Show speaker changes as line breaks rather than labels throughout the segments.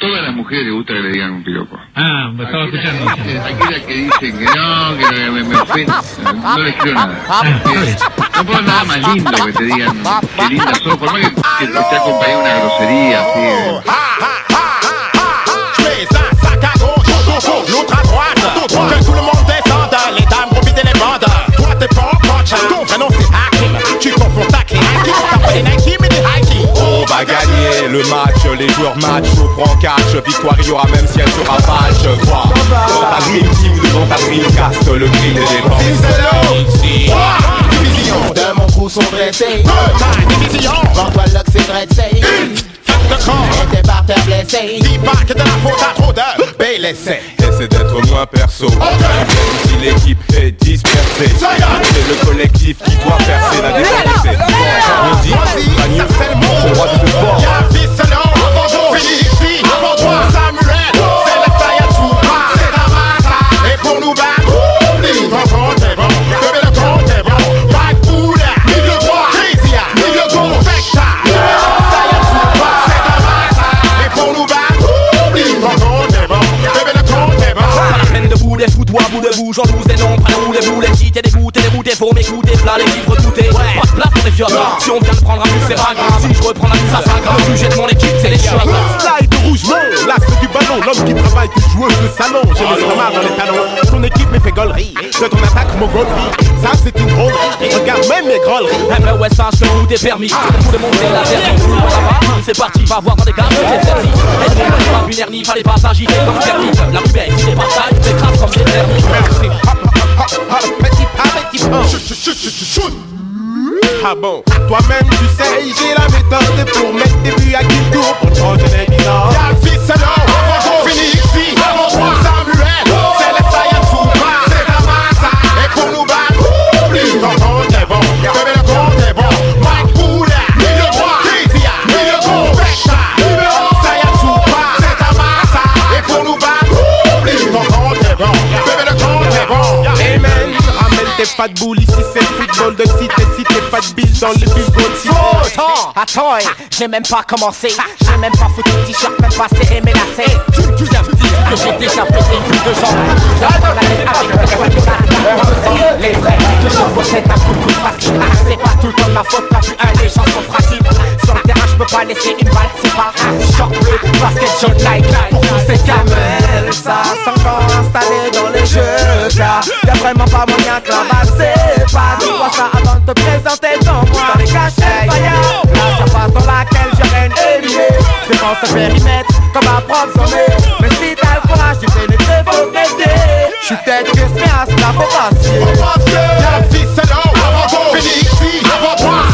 todas las mujeres les gusta que le digan un piropo.
Ah, me estaba escuchando.
Aquellas que dicen que no, que me, me ofende, no les creo nada. Eh, No puedo nada más lindo que te digan qué linda sos, por más que, que te de una grosería así. eh.
Que tout le monde Gagner le match, les joueurs match au grand catch. Victoire il y aura même si elle sera match. Quoi Dans ta dream team, devant ta dreamcast, le grill des dépenses.
Division de mon coup sont dressés
Ma division,
Vends-toi le c'est dressé
fuck de camp.
Et tes par terre blessés
Dis pas que de la faute à trop de BLSC. Essaie d'être moins perso. Même si l'équipe est dispersée, c'est le collectif qui doit percer la défense. On dit, Magnou, c'est le roi ce sport. Félix, avant toi,
à bout de bouche, j'en vous et non, pas nous les boules, les cheats et des les routes, faut m'écouter, plein les livres goûter. Ouais, pour si on vient de prendre un coup, c'est pas grave, si je reprends la mise, ça sera grave, le sujet de mon équipe, c'est les chiens.
Slide rouge l'axe du ballon, l'homme qui travaille, qui joueuse de salon. J'ai l'estomac dans les talons. Ton équipe me fait gaulerie. De ton attaque, mon gaulerie. Ça, c'est une drôlerie. Regarde même mes grolleries.
Eh ben ouais, sache que tout est permis, tout le monde est la vertu, là-bas, c'est parti, va voir dans des cartes, t'es servi, et non, pas binaire, ni fallait pas s'agiter comme permis, la plus belle, si t'es pas sale, t'écrases comme des permis.
Merci. Hop, hop, hop, hop, petit pas, petit pas. Chut, chut, chut, chut, chut. Ah bon, toi-même tu sais, j'ai la méthode pour mettre des buts à qui tour pour changer les bilans. Y'a le fils alors, fini ici, toi Samuel, c'est le Sayatsuba, c'est la massa, et pour nous battre, oublie, ton compte est bon, bébé le compte est bon, Mike Bouda, milieu droit, Kezia, milieu gauche, Vecta, numéro Sayatsuba, c'est la massa, et pour nous battre, oublie, ton compte est bon, bébé le compte est bon, Amen, ramène tes de boules dans le billboard, si
Attends, attends, eh, j'ai même pas commencé. J'ai même pas foutu le t-shirt, même pas serré mes lacets Tu me dire que j'ai déjà pété plus de gens J'adore la tête avec le choix du bar Les vrais que je possède un coup de facile Ah, C'est pas tout le temps de ma faute, t'as vu un les gens sont fragiles peux pas laisser une balle si par Shortwave, basket, John Nike Pour tous ces camels Ça s'encore installé dans les jeux Y'a vraiment pas moyen que la balle s'évade. Vois ça avant de te présenter dans moi. Dans les cachets, fire La surface dans laquelle je règne est liée Devant ce périmètre, comme un prof s'en Mais si t'as le courage, tu fais les faut m'aider J'suis tête que ce mais à cela faut passer
Faut passer la fille, c'est
là, avant-go ah. Fini ah.
avant-toi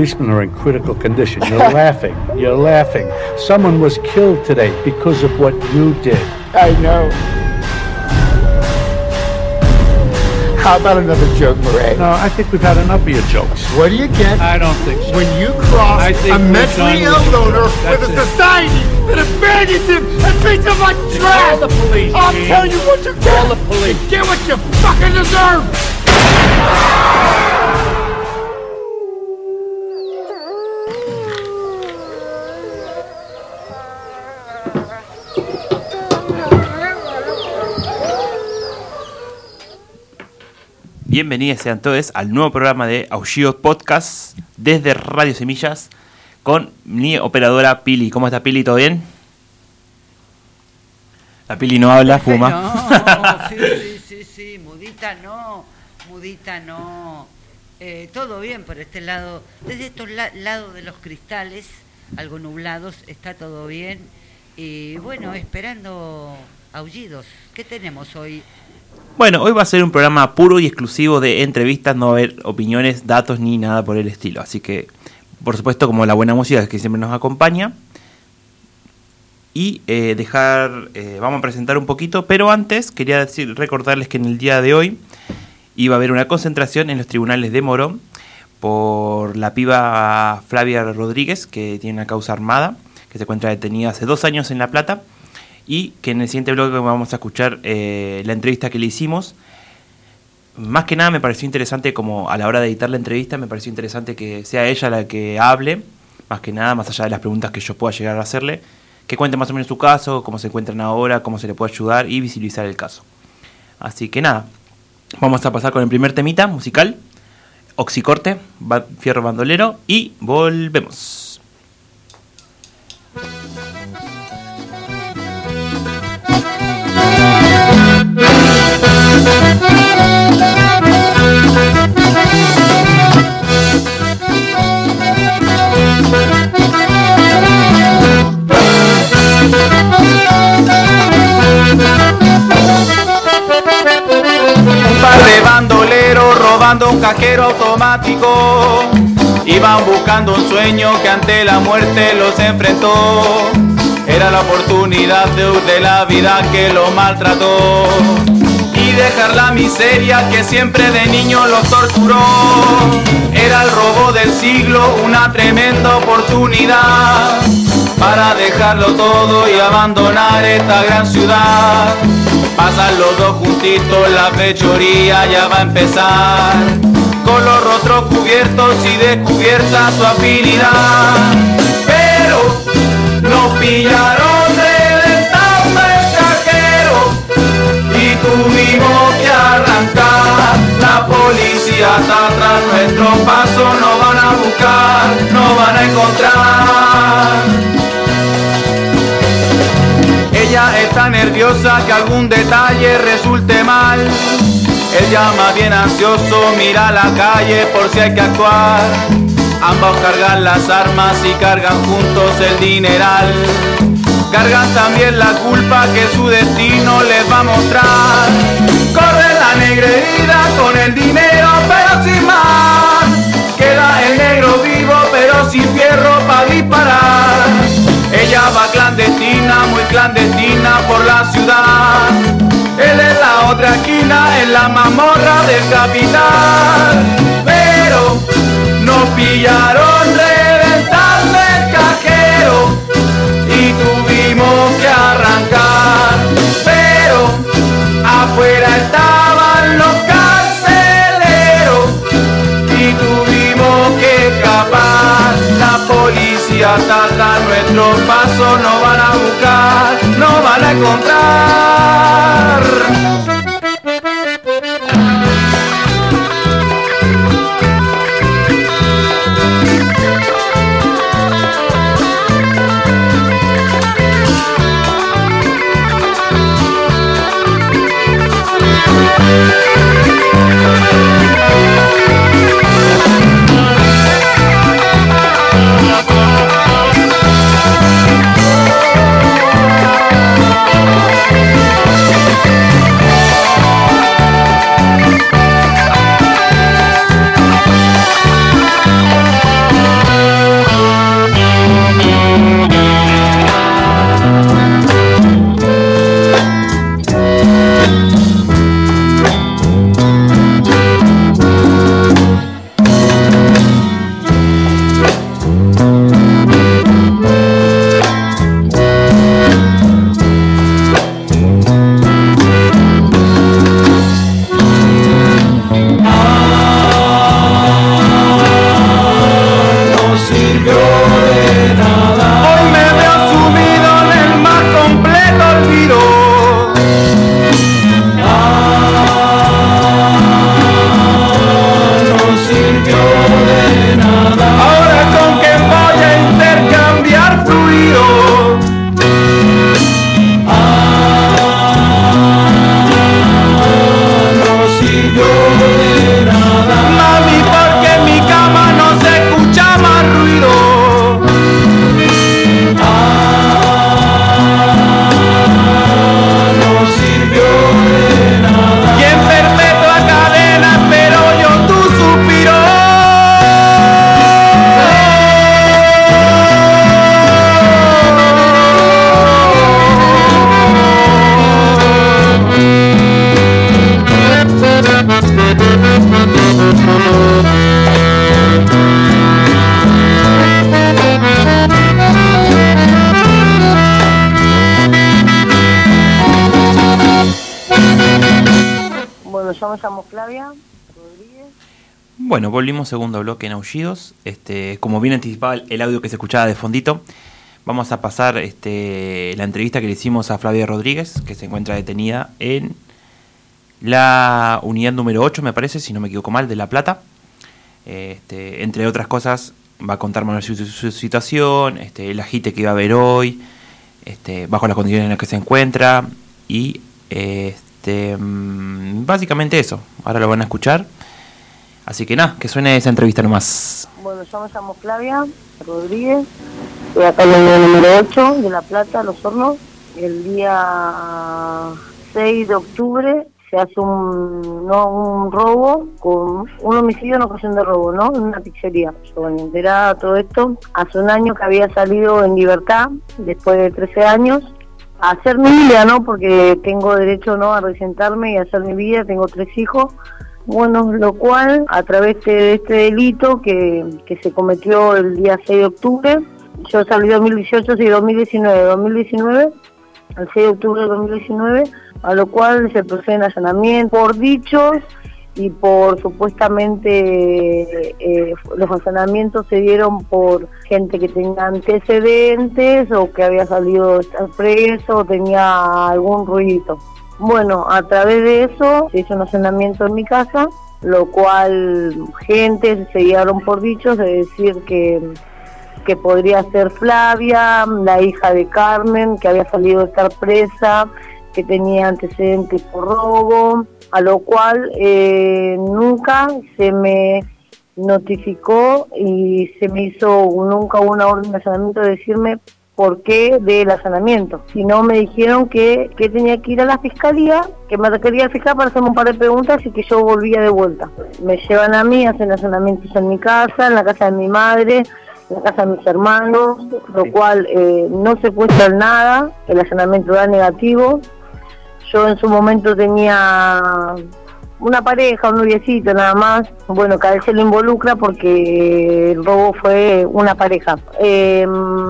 policemen are in critical condition. You're laughing. You're laughing. Someone was killed today because of what you did.
I know. How about another joke, Murray?
No, I think we've had enough of your jokes.
What do you get
I don't think so.
when you cross
I think
a mentally ill loner with a society that abandons him and treats him like trash?
Call the police,
I'm
Gene.
telling you what you get.
Call the police.
You get what you fucking deserve.
Bienvenidos sean todos al nuevo programa de Aullidos Podcast desde Radio Semillas con mi operadora Pili. ¿Cómo está Pili? ¿Todo bien? La Pili no habla, fuma.
No, sí, sí, sí, sí, mudita no, mudita no. Eh, todo bien por este lado, desde estos la- lados de los cristales, algo nublados, está todo bien. Y bueno, esperando aullidos. ¿Qué tenemos hoy?
Bueno, hoy va a ser un programa puro y exclusivo de entrevistas, no va a haber opiniones, datos ni nada por el estilo. Así que, por supuesto, como la buena música que siempre nos acompaña. Y eh, dejar, eh, vamos a presentar un poquito, pero antes quería decir, recordarles que en el día de hoy iba a haber una concentración en los tribunales de Morón por la piba Flavia Rodríguez, que tiene una causa armada, que se encuentra detenida hace dos años en La Plata, y que en el siguiente bloque vamos a escuchar eh, la entrevista que le hicimos. Más que nada me pareció interesante, como a la hora de editar la entrevista, me pareció interesante que sea ella la que hable, más que nada, más allá de las preguntas que yo pueda llegar a hacerle, que cuente más o menos su caso, cómo se encuentran ahora, cómo se le puede ayudar y visibilizar el caso. Así que nada, vamos a pasar con el primer temita musical, Oxicorte, Fierro Bandolero, y volvemos.
Un cajero automático. Iban buscando un sueño que ante la muerte los enfrentó. Era la oportunidad de de la vida que lo maltrató. Y dejar la miseria que siempre de niño los torturó. Era el robo del siglo, una tremenda oportunidad. Para dejarlo todo y abandonar esta gran ciudad. Pasan los dos juntitos, la fechoría ya va a empezar. Con los rostros cubiertos y descubierta su afinidad. Pero nos pillaron La policía está atrás, nuestro paso no van a buscar, no van a encontrar. Ella está nerviosa que algún detalle resulte mal. Él llama bien ansioso, mira la calle por si hay que actuar. Ambos cargan las armas y cargan juntos el dineral. Cargan también la culpa que su destino les va a mostrar. Corre la negrera con el dinero, pero sin más. Queda el negro vivo, pero sin fierro para disparar. Ella va clandestina, muy clandestina por la ciudad. Él es la otra esquina, en la mamorra del capital. Pero nos pillaron reventando el cajero y tuvimos que arrancar. Pero afuera estaban atrás, nuestros pasos no van a buscar, no van a encontrar.
Segundo bloque en Aullidos. Este, como bien anticipaba el audio que se escuchaba de fondito, vamos a pasar este, la entrevista que le hicimos a Flavia Rodríguez, que se encuentra detenida en la unidad número 8, me parece, si no me equivoco mal, de La Plata. Este, entre otras cosas, va a contar más su, su situación, este, el agite que iba a haber hoy, este, bajo las condiciones en las que se encuentra y este, mm, básicamente eso. Ahora lo van a escuchar. Así que nada, que suene esa entrevista nomás.
Bueno, yo me llamo Flavia Rodríguez, estoy acá en el número 8 de La Plata, Los Hornos. El día 6 de octubre se hace un, no, un robo, con un homicidio en ocasión de robo, ¿no? En una pizzería. Yo me todo esto. Hace un año que había salido en libertad, después de 13 años, a hacer mi vida, ¿no? Porque tengo derecho, ¿no? A resentarme y a hacer mi vida, tengo tres hijos. Bueno, lo cual, a través de este delito que, que se cometió el día 6 de octubre, yo salí 2018 y 2019. 2019, el 6 de octubre de 2019, a lo cual se procede en allanamiento por dichos y por supuestamente eh, los allanamientos se dieron por gente que tenía antecedentes o que había salido de estar preso o tenía algún ruido. Bueno, a través de eso se hizo un allanamiento en mi casa, lo cual gente se guiaron por dichos de decir que que podría ser Flavia, la hija de Carmen, que había salido de estar presa, que tenía antecedentes por robo, a lo cual eh, nunca se me notificó y se me hizo nunca una orden de allanamiento de decirme por qué del allanamiento, sino me dijeron que, que tenía que ir a la fiscalía, que me requería el fiscal para hacerme un par de preguntas y que yo volvía de vuelta. Me llevan a mí, hacen allanamientos en mi casa, en la casa de mi madre, en la casa de mis hermanos, lo cual eh, no se cuesta nada, el allanamiento da negativo, yo en su momento tenía una pareja, un noviecito nada más. Bueno, cada vez se lo involucra porque el robo fue una pareja. Eh,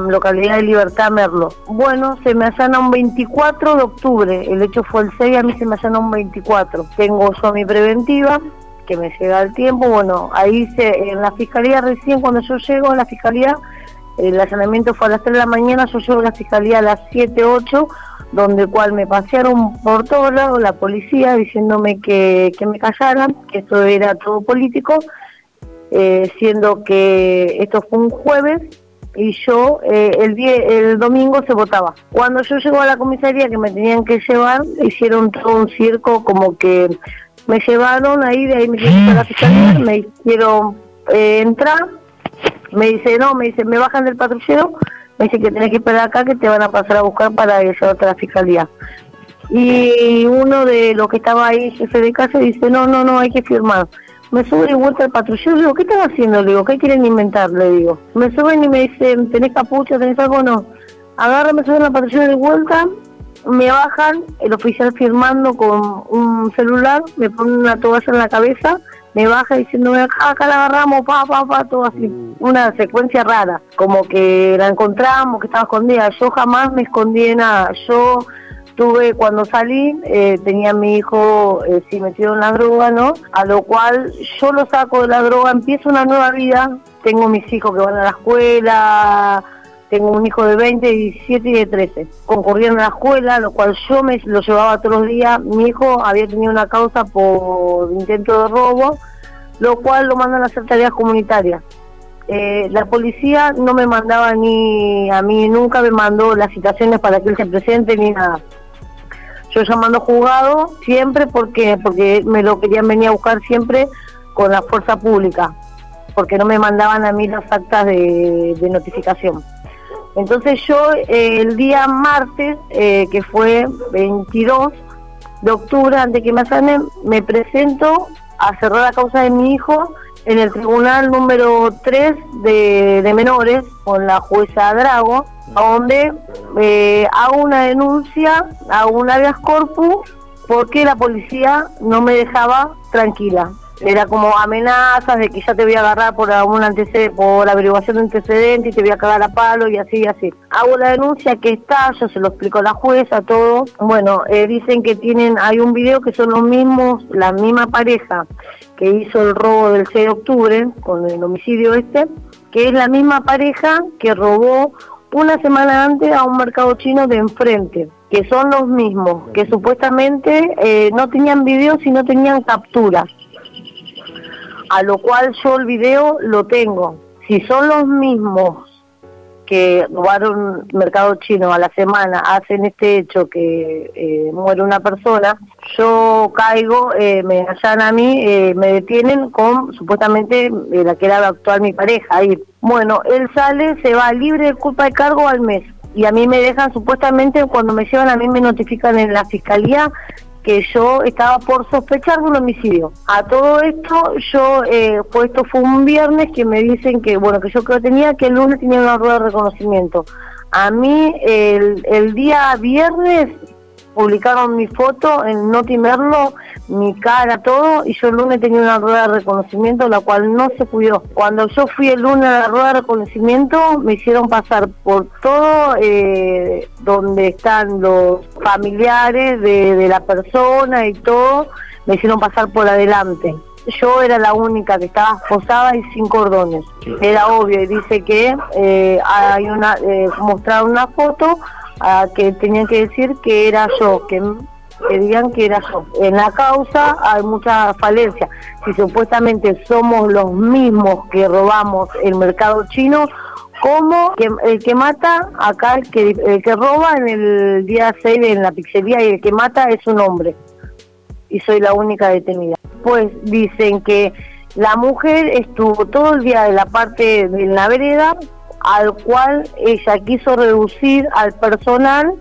localidad de Libertad, Merlo. Bueno, se me allana un 24 de octubre. El hecho fue el 6, a mí se me allana un 24. Tengo yo mi preventiva que me llega el tiempo. Bueno, ahí se, en la fiscalía recién cuando yo llego a la fiscalía, el allanamiento fue a las 3 de la mañana, yo llego a la fiscalía a las 7, 8 donde cual me pasearon por todos lados la policía diciéndome que, que me callaran, que esto era todo político, eh, siendo que esto fue un jueves y yo eh, el, día, el domingo se votaba. Cuando yo llego a la comisaría que me tenían que llevar, hicieron todo un circo como que me llevaron ahí, de ahí me llevaron a la fiscalía, me hicieron eh, entrar, me dice, no, me dice, me bajan del patrullero me dice que tenés que esperar acá que te van a pasar a buscar para llevarte a la fiscalía. Y uno de los que estaba ahí, jefe de casa, dice, no, no, no, hay que firmar. Me sube de vuelta al patrullero, le digo, ¿qué están haciendo? Le digo, ¿qué quieren inventar? Le digo. Me suben y me dicen, ¿tenés capucha? ¿Tenés algo? No. Agarra, me suben al patrullero de vuelta, me bajan, el oficial firmando con un celular, me pone una toalla en la cabeza, me baja diciéndome acá, la agarramos, pa, pa, pa, todo así. Mm. Una secuencia rara, como que la encontramos, que estaba escondida. Yo jamás me escondí de nada. Yo tuve, cuando salí, eh, tenía a mi hijo eh, sí metido en la droga, ¿no? A lo cual yo lo saco de la droga, empiezo una nueva vida. Tengo mis hijos que van a la escuela, tengo un hijo de 20, 17 y de 13. Concurrieron a la escuela, lo cual yo me lo llevaba todos los días. Mi hijo había tenido una causa por intento de robo, lo cual lo mandan a hacer tareas comunitarias. Eh, la policía no me mandaba ni a mí, nunca me mandó las citaciones para que él se presente ni nada. Yo llamando juzgado siempre porque porque me lo querían venir a buscar siempre con la fuerza pública, porque no me mandaban a mí las actas de notificación. Entonces yo eh, el día martes, eh, que fue 22 de octubre, antes que me sanen, me presento a cerrar la causa de mi hijo en el tribunal número 3 de, menores con la jueza Drago, donde eh, hago una denuncia, hago un habeas corpus porque la policía no me dejaba tranquila era como amenazas de que ya te voy a agarrar por algún antecedente, por averiguación de antecedentes y te voy a cagar a palo y así y así. Hago la denuncia que está, yo se lo explico a la jueza, todo. Bueno, eh, dicen que tienen, hay un video que son los mismos, la misma pareja que hizo el robo del 6 de octubre con el homicidio este, que es la misma pareja que robó una semana antes a un mercado chino de enfrente, que son los mismos, que supuestamente eh, no tenían video y no tenían captura. A lo cual yo el video lo tengo. Si son los mismos que robaron mercado chino a la semana, hacen este hecho que eh, muere una persona, yo caigo, eh, me hallan a mí, eh, me detienen con supuestamente la que era actual mi pareja. Ahí. Bueno, él sale, se va libre de culpa de cargo al mes. Y a mí me dejan supuestamente, cuando me llevan a mí me notifican en la fiscalía que yo estaba por sospechar de un homicidio. A todo esto, yo, eh, pues esto fue un viernes que me dicen que, bueno, que yo creo que tenía, que el lunes tenía una rueda de reconocimiento. A mí, el, el día viernes, publicaron mi foto en Noti Merlo, mi cara, todo, y yo el lunes tenía una rueda de reconocimiento, la cual no se cuidó. Cuando yo fui el lunes a la rueda de reconocimiento, me hicieron pasar por todo eh, donde están los familiares de, de la persona y todo, me hicieron pasar por adelante yo era la única que estaba posada y sin cordones. Era obvio, y dice que eh, hay una, eh, mostraron una foto a que tenían que decir que era yo, que, que digan que era yo. En la causa hay mucha falencia. Si supuestamente somos los mismos que robamos el mercado chino, como el que mata acá, el que, el que roba en el día 6 en la pizzería y el que mata es un hombre. Y soy la única detenida. Pues dicen que la mujer estuvo todo el día de la parte de la vereda al cual ella quiso reducir al personal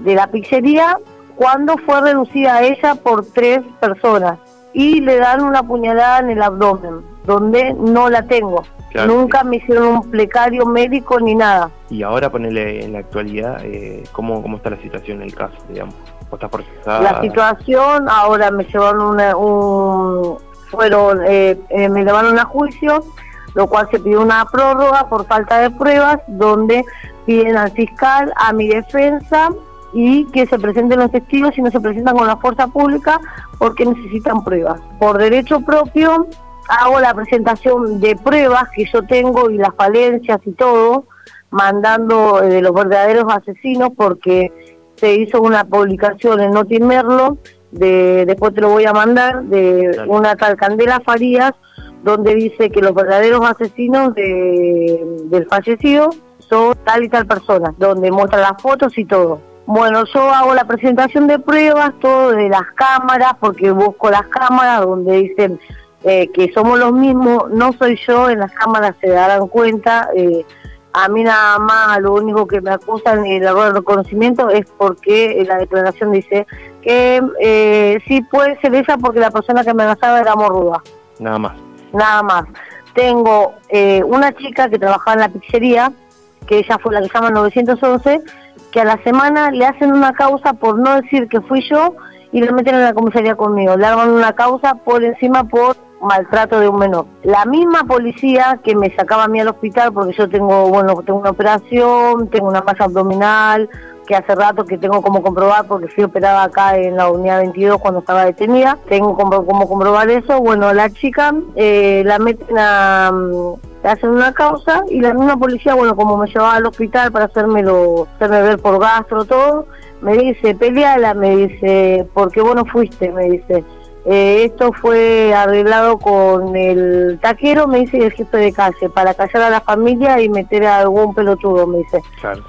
de la pizzería cuando fue reducida a ella por tres personas y le dan una puñalada en el abdomen, donde no la tengo. Nunca me hicieron un plecario médico ni nada.
Y ahora ponele en la actualidad, eh, ¿cómo, ¿cómo está la situación en el caso, digamos? ¿Vos estás procesada?
La situación, ahora me llevaron una, un... fueron, eh, eh, me llevaron a juicio, lo cual se pidió una prórroga por falta de pruebas, donde piden al fiscal, a mi defensa, y que se presenten los testigos y no se presentan con la fuerza pública porque necesitan pruebas. Por derecho propio hago la presentación de pruebas que yo tengo y las falencias y todo, mandando eh, de los verdaderos asesinos porque se hizo una publicación en Notimerlo, de, después te lo voy a mandar, de una tal Candela Farías, donde dice que los verdaderos asesinos de, del fallecido son tal y tal persona, donde muestra las fotos y todo. Bueno, yo hago la presentación de pruebas, todo de las cámaras, porque busco las cámaras donde dicen eh, que somos los mismos, no soy yo, en las cámaras se darán cuenta. Eh, a mí nada más, lo único que me acusan el error de reconocimiento es porque la declaración dice que eh, sí puede ser esa porque la persona que me amenazaba era morruda.
Nada más.
Nada más. Tengo eh, una chica que trabajaba en la pizzería, que ella fue la que llama 911, que a la semana le hacen una causa por no decir que fui yo y le meten en la comisaría conmigo. Le arman una causa por encima por maltrato de un menor. La misma policía que me sacaba a mí al hospital porque yo tengo, bueno, tengo una operación, tengo una masa abdominal, que hace rato que tengo como comprobar porque fui operada acá en la unidad 22 cuando estaba detenida, tengo como, como comprobar eso, bueno, la chica eh, la meten a, mm, hacen una causa y la misma policía, bueno, como me llevaba al hospital para hacérmelo, hacerme ver por gastro, todo, me dice, peleala, me dice, porque vos no fuiste, me dice. Eh, esto fue arreglado con el taquero, me dice, y el jefe de calle, para callar a la familia y meter a algún pelotudo, me dice.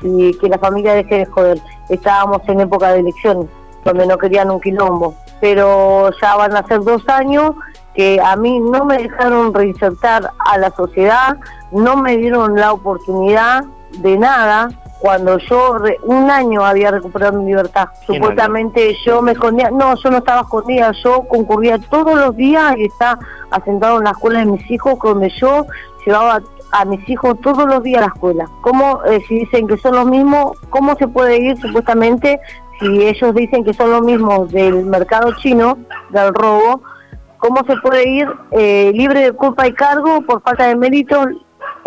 Y que la familia deje de joder. Estábamos en época de elecciones, donde no querían un quilombo. Pero ya van a ser dos años que a mí no me dejaron reinsertar a la sociedad, no me dieron la oportunidad de nada, cuando yo un año había recuperado mi libertad. Supuestamente yo me escondía, no, yo no estaba escondida, yo concurría todos los días y estaba asentado en la escuela de mis hijos, donde yo llevaba a mis hijos todos los días a la escuela. ¿Cómo, eh, si dicen que son los mismos, cómo se puede ir supuestamente si ellos dicen que son los mismos del mercado chino, del robo? ¿Cómo se puede ir eh, libre de culpa y cargo por falta de mérito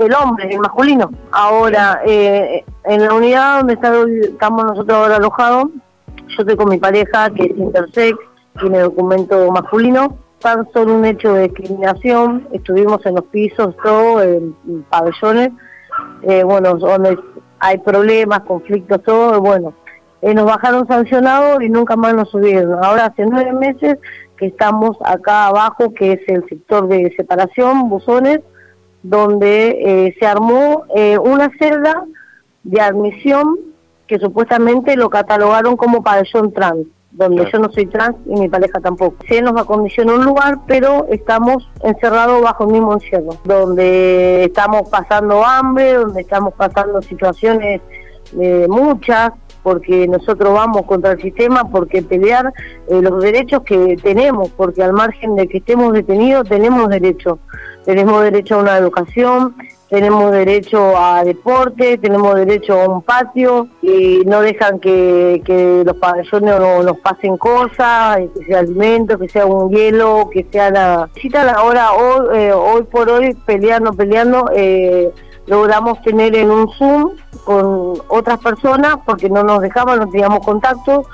el hombre, el masculino. Ahora, eh, en la unidad donde estamos nosotros ahora alojados, yo estoy con mi pareja que es intersex, tiene documento masculino, tan solo un hecho de discriminación, estuvimos en los pisos, todo, en, en pabellones, eh, bueno, donde hay problemas, conflictos, todo, bueno, eh, nos bajaron sancionados y nunca más nos subieron. Ahora hace nueve meses que estamos acá abajo, que es el sector de separación, buzones, donde eh, se armó eh, una celda de admisión que supuestamente lo catalogaron como pabellón trans, donde yo no soy trans y mi pareja tampoco. Se nos acondiciona un lugar, pero estamos encerrados bajo el mismo encierro, donde estamos pasando hambre, donde estamos pasando situaciones eh, muchas, porque nosotros vamos contra el sistema, porque pelear eh, los derechos que tenemos, porque al margen de que estemos detenidos tenemos derecho. Tenemos derecho a una educación, tenemos derecho a deporte, tenemos derecho a un patio y no dejan que, que los pabellones no, nos pasen cosas, que sea alimentos, que sea un hielo, que sea nada. Ahora, hoy, eh, hoy por hoy, peleando, peleando, eh, logramos tener en un Zoom con otras personas porque no nos dejaban, no teníamos contacto.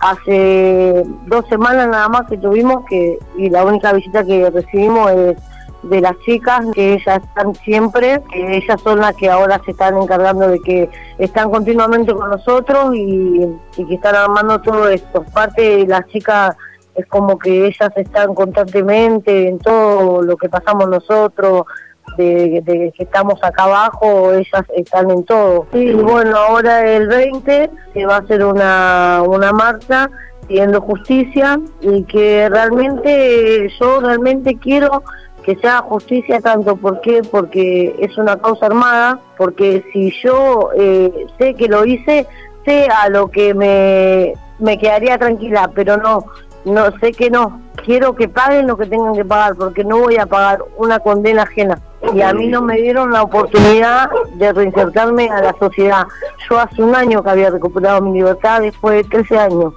Hace dos semanas nada más que tuvimos que, y la única visita que recibimos es de las chicas, que ellas están siempre, que ellas son las que ahora se están encargando de que están continuamente con nosotros y, y que están armando todo esto. Aparte, las chicas es como que ellas están constantemente en todo lo que pasamos nosotros, de, que estamos acá abajo, ellas están en todo. Y bueno, ahora el 20 se va a hacer una, una marcha pidiendo justicia y que realmente yo realmente quiero que se haga justicia tanto ¿por qué? porque es una causa armada, porque si yo eh, sé que lo hice, sé a lo que me, me quedaría tranquila, pero no, no sé que no. Quiero que paguen lo que tengan que pagar, porque no voy a pagar una condena ajena. Y a mí no me dieron la oportunidad de reinsertarme a la sociedad. Yo hace un año que había recuperado mi libertad, después de 13 años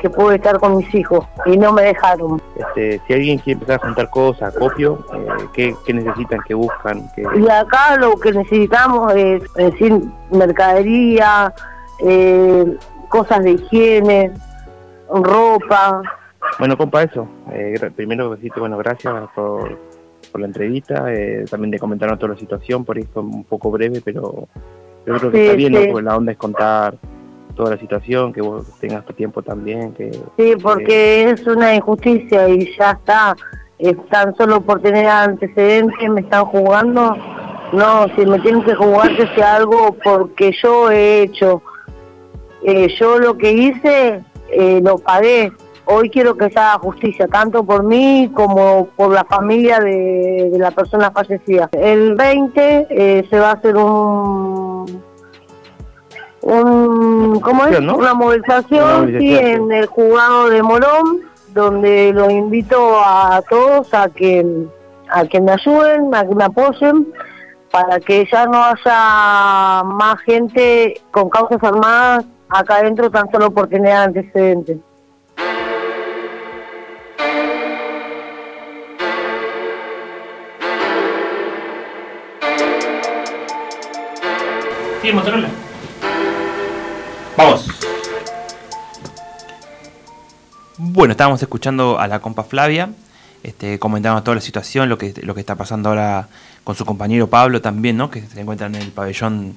que pude estar con mis hijos, y no me dejaron.
Este, si alguien quiere empezar a juntar cosas, copio, eh, ¿qué, qué necesitan, qué buscan? Qué...
Y acá lo que necesitamos es, es decir, mercadería, eh, cosas de higiene, ropa.
Bueno, compa, eso. Eh, primero, decirte, bueno, gracias por, por la entrevista, eh, también de comentarnos toda la situación, por eso un poco breve, pero yo creo que
Sí,
está bien, ¿no?
sí.
Porque la onda es contar toda la situación, que vos tengas tu tiempo también, que...
Sí, porque es una injusticia y ya está. Es tan solo por tener antecedentes me están jugando. No, si me tienen que jugar que sea algo porque yo he hecho. Eh, yo lo que hice eh, lo pagué. Hoy quiero que se haga justicia, tanto por mí como por la familia de, de la persona fallecida. El 20 eh, se va a hacer un, un ¿cómo es?
¿no?
Una movilización,
Una movilización,
sí,
sí.
en el juzgado de Morón, donde los invito a todos a que a que me ayuden, a que me apoyen, para que ya no haya más gente con causas armadas acá adentro tan solo por tener antecedentes.
Sí, Motorola. Vamos. Bueno, estábamos escuchando a la compa Flavia, este, comentando toda la situación, lo que, lo que está pasando ahora con su compañero Pablo también, ¿no? Que se encuentra en el pabellón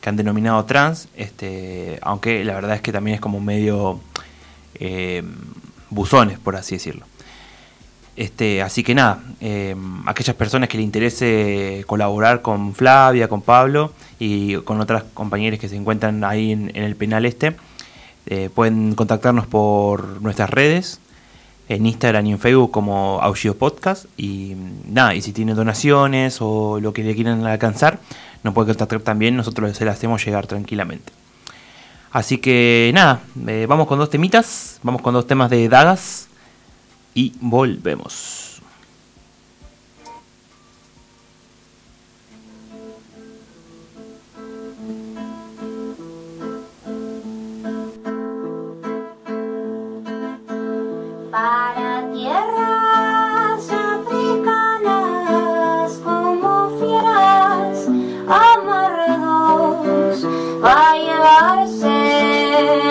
que han denominado trans, este, aunque la verdad es que también es como medio eh, buzones, por así decirlo. Este, así que nada, eh, aquellas personas que le interese colaborar con Flavia, con Pablo y con otras compañeras que se encuentran ahí en, el penal este, eh, pueden contactarnos por nuestras redes, en Instagram y en Facebook como Aullido Podcast. Y nada, y si tienen donaciones o lo que le quieran alcanzar, nos pueden contactar también, nosotros se las hacemos llegar tranquilamente. Así que nada, eh, vamos con dos temitas, vamos con dos temas de dagas y volvemos.
Para tierras africanas como fieras amarrados va a llevarse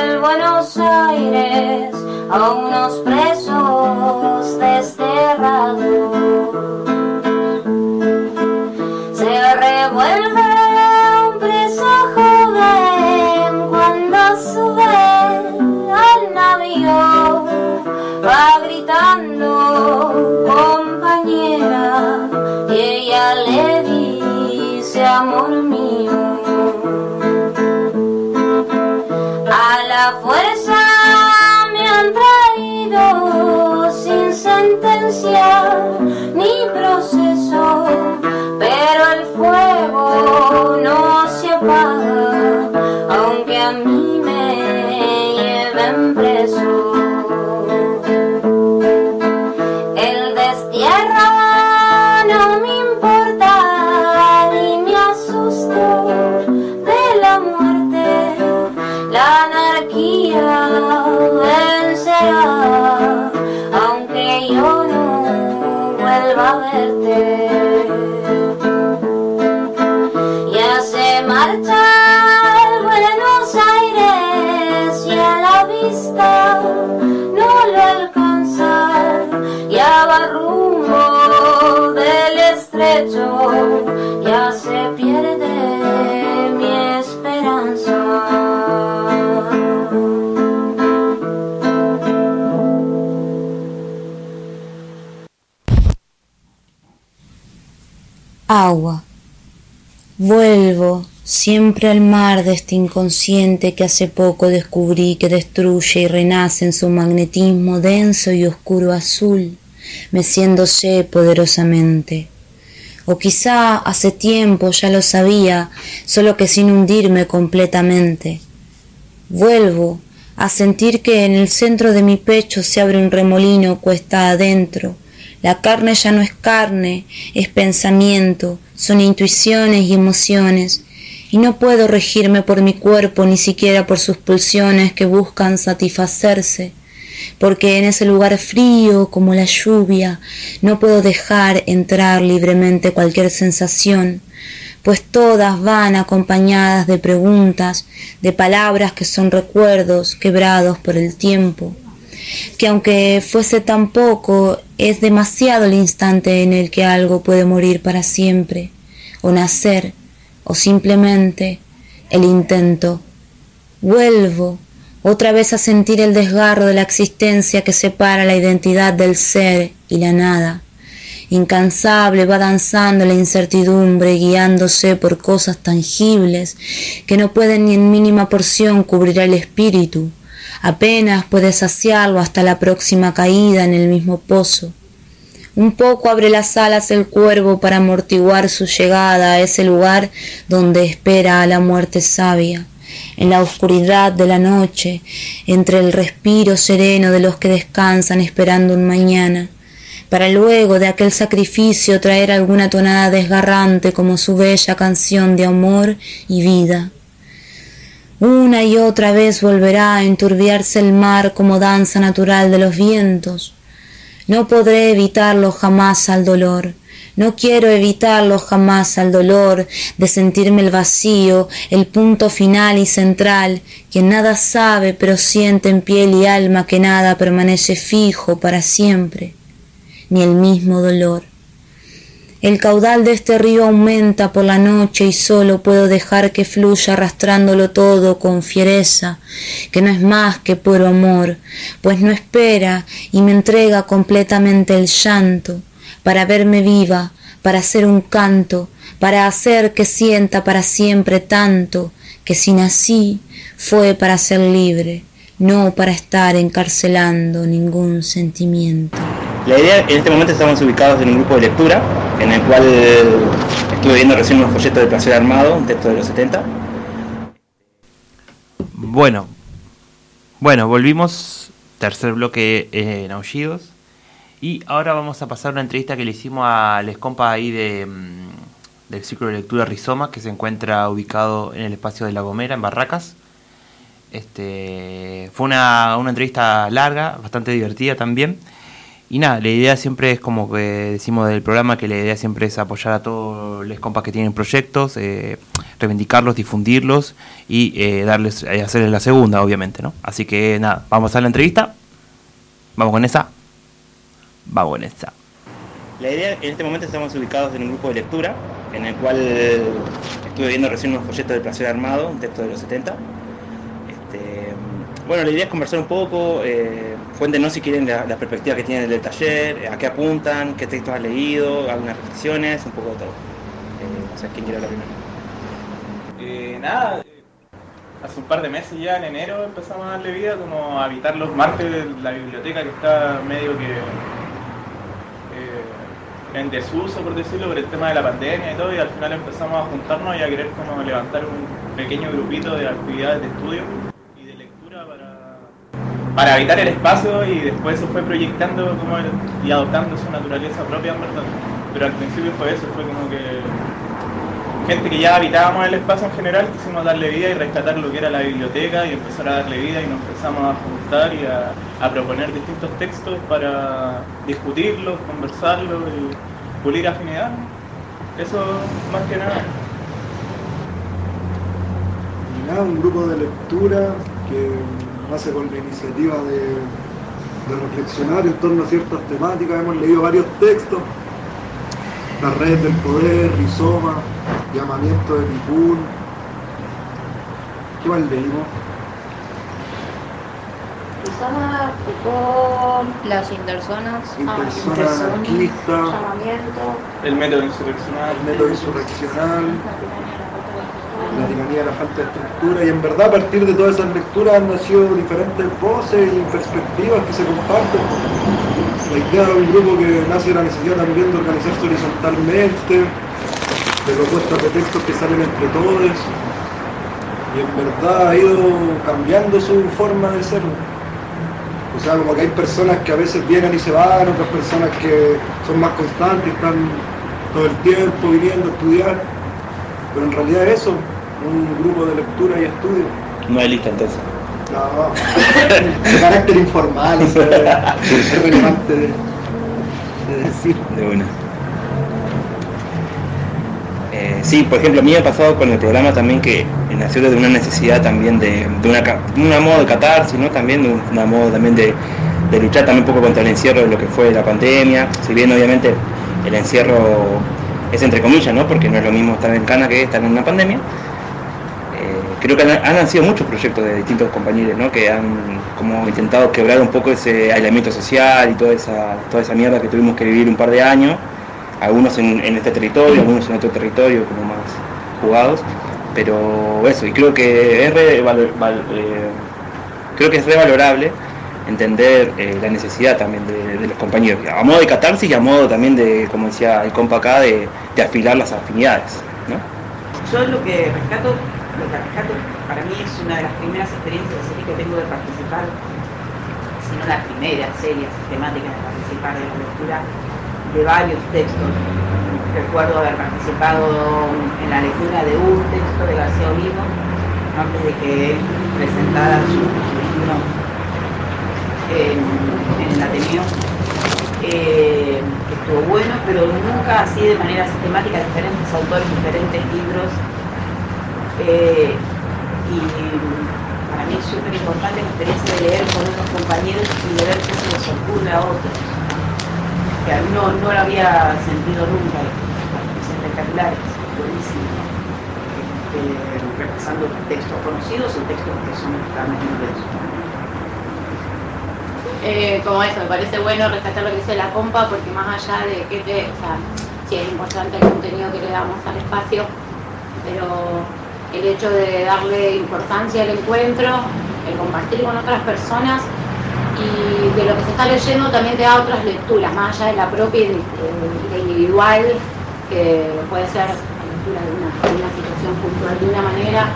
el Buenos Aires a unos presos de
Vuelvo siempre al mar de este inconsciente que hace poco descubrí que destruye y renace en su magnetismo denso y oscuro azul, meciéndose poderosamente. O quizá hace tiempo ya lo sabía, solo que sin hundirme completamente. Vuelvo a sentir que en el centro de mi pecho se abre un remolino cuesta adentro. La carne ya no es carne, es pensamiento, son intuiciones y emociones, y no puedo regirme por mi cuerpo ni siquiera por sus pulsiones que buscan satisfacerse, porque en ese lugar frío como la lluvia no puedo dejar entrar libremente cualquier sensación, pues todas van acompañadas de preguntas, de palabras que son recuerdos quebrados por el tiempo, que aunque fuese tan poco, es demasiado el instante en el que algo puede morir para siempre, o nacer, o simplemente el intento. Vuelvo otra vez a sentir el desgarro de la existencia que separa la identidad del ser y la nada. Incansable va danzando la incertidumbre, guiándose por cosas tangibles que no pueden ni en mínima porción cubrir el espíritu. Apenas puede saciarlo hasta la próxima caída en el mismo pozo. Un poco abre las alas el cuervo para amortiguar su llegada a ese lugar donde espera a la muerte sabia. En la oscuridad de la noche, entre el respiro sereno de los que descansan esperando un mañana, para luego de aquel sacrificio traer alguna tonada desgarrante como su bella canción de amor y vida. Una y otra vez volverá a enturbiarse el mar como danza natural de los vientos. No podré evitarlo jamás al dolor. No quiero evitarlo jamás al dolor de sentirme el vacío, el punto final y central, quien nada sabe pero siente en piel y alma que nada permanece fijo para siempre, ni el mismo dolor. El caudal de este río aumenta por la noche y solo puedo dejar que fluya arrastrándolo todo con fiereza, que no es más que puro amor, pues no espera y me entrega completamente el llanto, para verme viva, para hacer un canto, para hacer que sienta para siempre tanto, que si nací fue para ser libre, no para estar encarcelando ningún sentimiento.
La idea, en este momento estamos ubicados en un grupo de lectura, en el cual estuve viendo recién unos folletos de Placer Armado, un texto de los 70.
Bueno, bueno, volvimos, tercer bloque en Aullidos, y ahora vamos a pasar una entrevista que le hicimos a les compas ahí de, mm, del ciclo de lectura Rizoma, que se encuentra ubicado en el espacio de La Gomera, en Barracas. Este, fue una, una entrevista larga, bastante divertida también. Y nada, la idea siempre es como que decimos del programa que la idea siempre es apoyar a todos los compas que tienen proyectos, eh, reivindicarlos, difundirlos y eh, darles, eh, hacerles la segunda, obviamente, ¿no? Así que nada, vamos a la entrevista. Vamos con esa. Vagonesa.
La idea, en este momento estamos ubicados en un grupo de lectura, en el cual estuve viendo recién unos folletos del Placer Armado, un texto de los 70. Este, bueno, la idea es conversar un poco, cuéntenos si quieren la, la perspectiva que tienen del taller, a qué apuntan, qué textos han leído, algunas reflexiones, un poco de todo. Eh, no sé quién quiere hablar primero.
Eh, nada, eh, hace un par de meses ya, en enero, empezamos a darle vida como a habitar los martes de la biblioteca que está medio que eh, en desuso, por decirlo, por el tema de la pandemia y todo, y al final empezamos a juntarnos y a querer como levantar un pequeño grupito de actividades de estudio y de lectura para, para habitar el espacio y después se fue proyectando como y adoptando su naturaleza propia, en verdad. Pero al principio fue eso, fue como que gente que ya habitábamos el espacio en general, quisimos darle vida y rescatar lo que era la biblioteca y empezar a darle vida y nos empezamos a juntar y a, proponer distintos textos para discutirlos, conversarlos y pulir afinidad. Eso más que nada.
Nada, un grupo de lectura que nace con la iniciativa de, de reflexionar en torno a ciertas temáticas. Hemos leído varios textos, La red del poder, Rizoma, Llamamiento de Pipún. ¿Qué más leímos?
Rizoma, Foucault, las interzonas, ah,
Persona anarquista,
llamamiento,
El método insurreccional.
el método insurreccional, la tiranía de la falta de estructura y en verdad a partir de todas esas lecturas han nacido diferentes voces y perspectivas que se comparten. La idea de un grupo que nace de la necesidad también de organizarse horizontalmente, de propuestas de textos que salen entre todos y en verdad ha ido cambiando su forma de ser. O sea, como que hay personas que a veces vienen y se van, otras personas que son más constantes, están todo el tiempo viniendo a estudiar. Pero en realidad es eso, un grupo de lectura y estudio.
No hay lista entonces.
No, de carácter informal, es relevante de, de decir.
De una. Eh, sí, por ejemplo, a mí me ha pasado con el programa también que nació desde una necesidad también de, de una, de una modo de catarsis, ¿no? También de un- una modo también de, de luchar también un poco contra el encierro de lo que fue la pandemia, si bien obviamente el encierro es entre comillas, ¿no? Porque no es lo mismo estar en cana que estar en una pandemia. Creo que han, han nacido muchos proyectos de distintos compañeros, ¿no? Que han como intentado quebrar un poco ese aislamiento social y toda esa, toda esa mierda que tuvimos que vivir un par de años algunos en, este territorio, algunos en otro territorio como más jugados, pero eso, y creo que es re eh, creo que es revalorable entender eh, la necesidad también de, de los compañeros, a modo de catarsis y a modo también de, como decía el compa acá, de, de afilar las afinidades, ¿no?
Yo lo que rescato, lo que rescato para mí es una de las primeras experiencias así que tengo de participar, si no la primera serie sistemática de participar de la lectura de varios textos. Recuerdo haber participado en la lectura de un texto de García Olivo antes de que presentara su, libro en, en el Ateneo. Eh, estuvo bueno, pero nunca así de manera sistemática, diferentes autores, diferentes libros. Eh, y para mí es súper importante la experiencia de leer con unos compañeros y de ver qué se les ocurre a otros. Que a no, no lo había sentido nunca, es espectacular, es buenísimo. Este, repasando textos conocidos o textos que son realmente novedosos.
Eh, como eso, me parece bueno rescatar lo que dice la compa porque más allá de que o sea, sí es importante el contenido que le damos al espacio, pero el hecho de darle importancia al encuentro, el compartir con otras personas y de lo que se está leyendo también te da otras lecturas, más allá de la propia y individual, que puede ser la lectura de una, situación puntual de una manera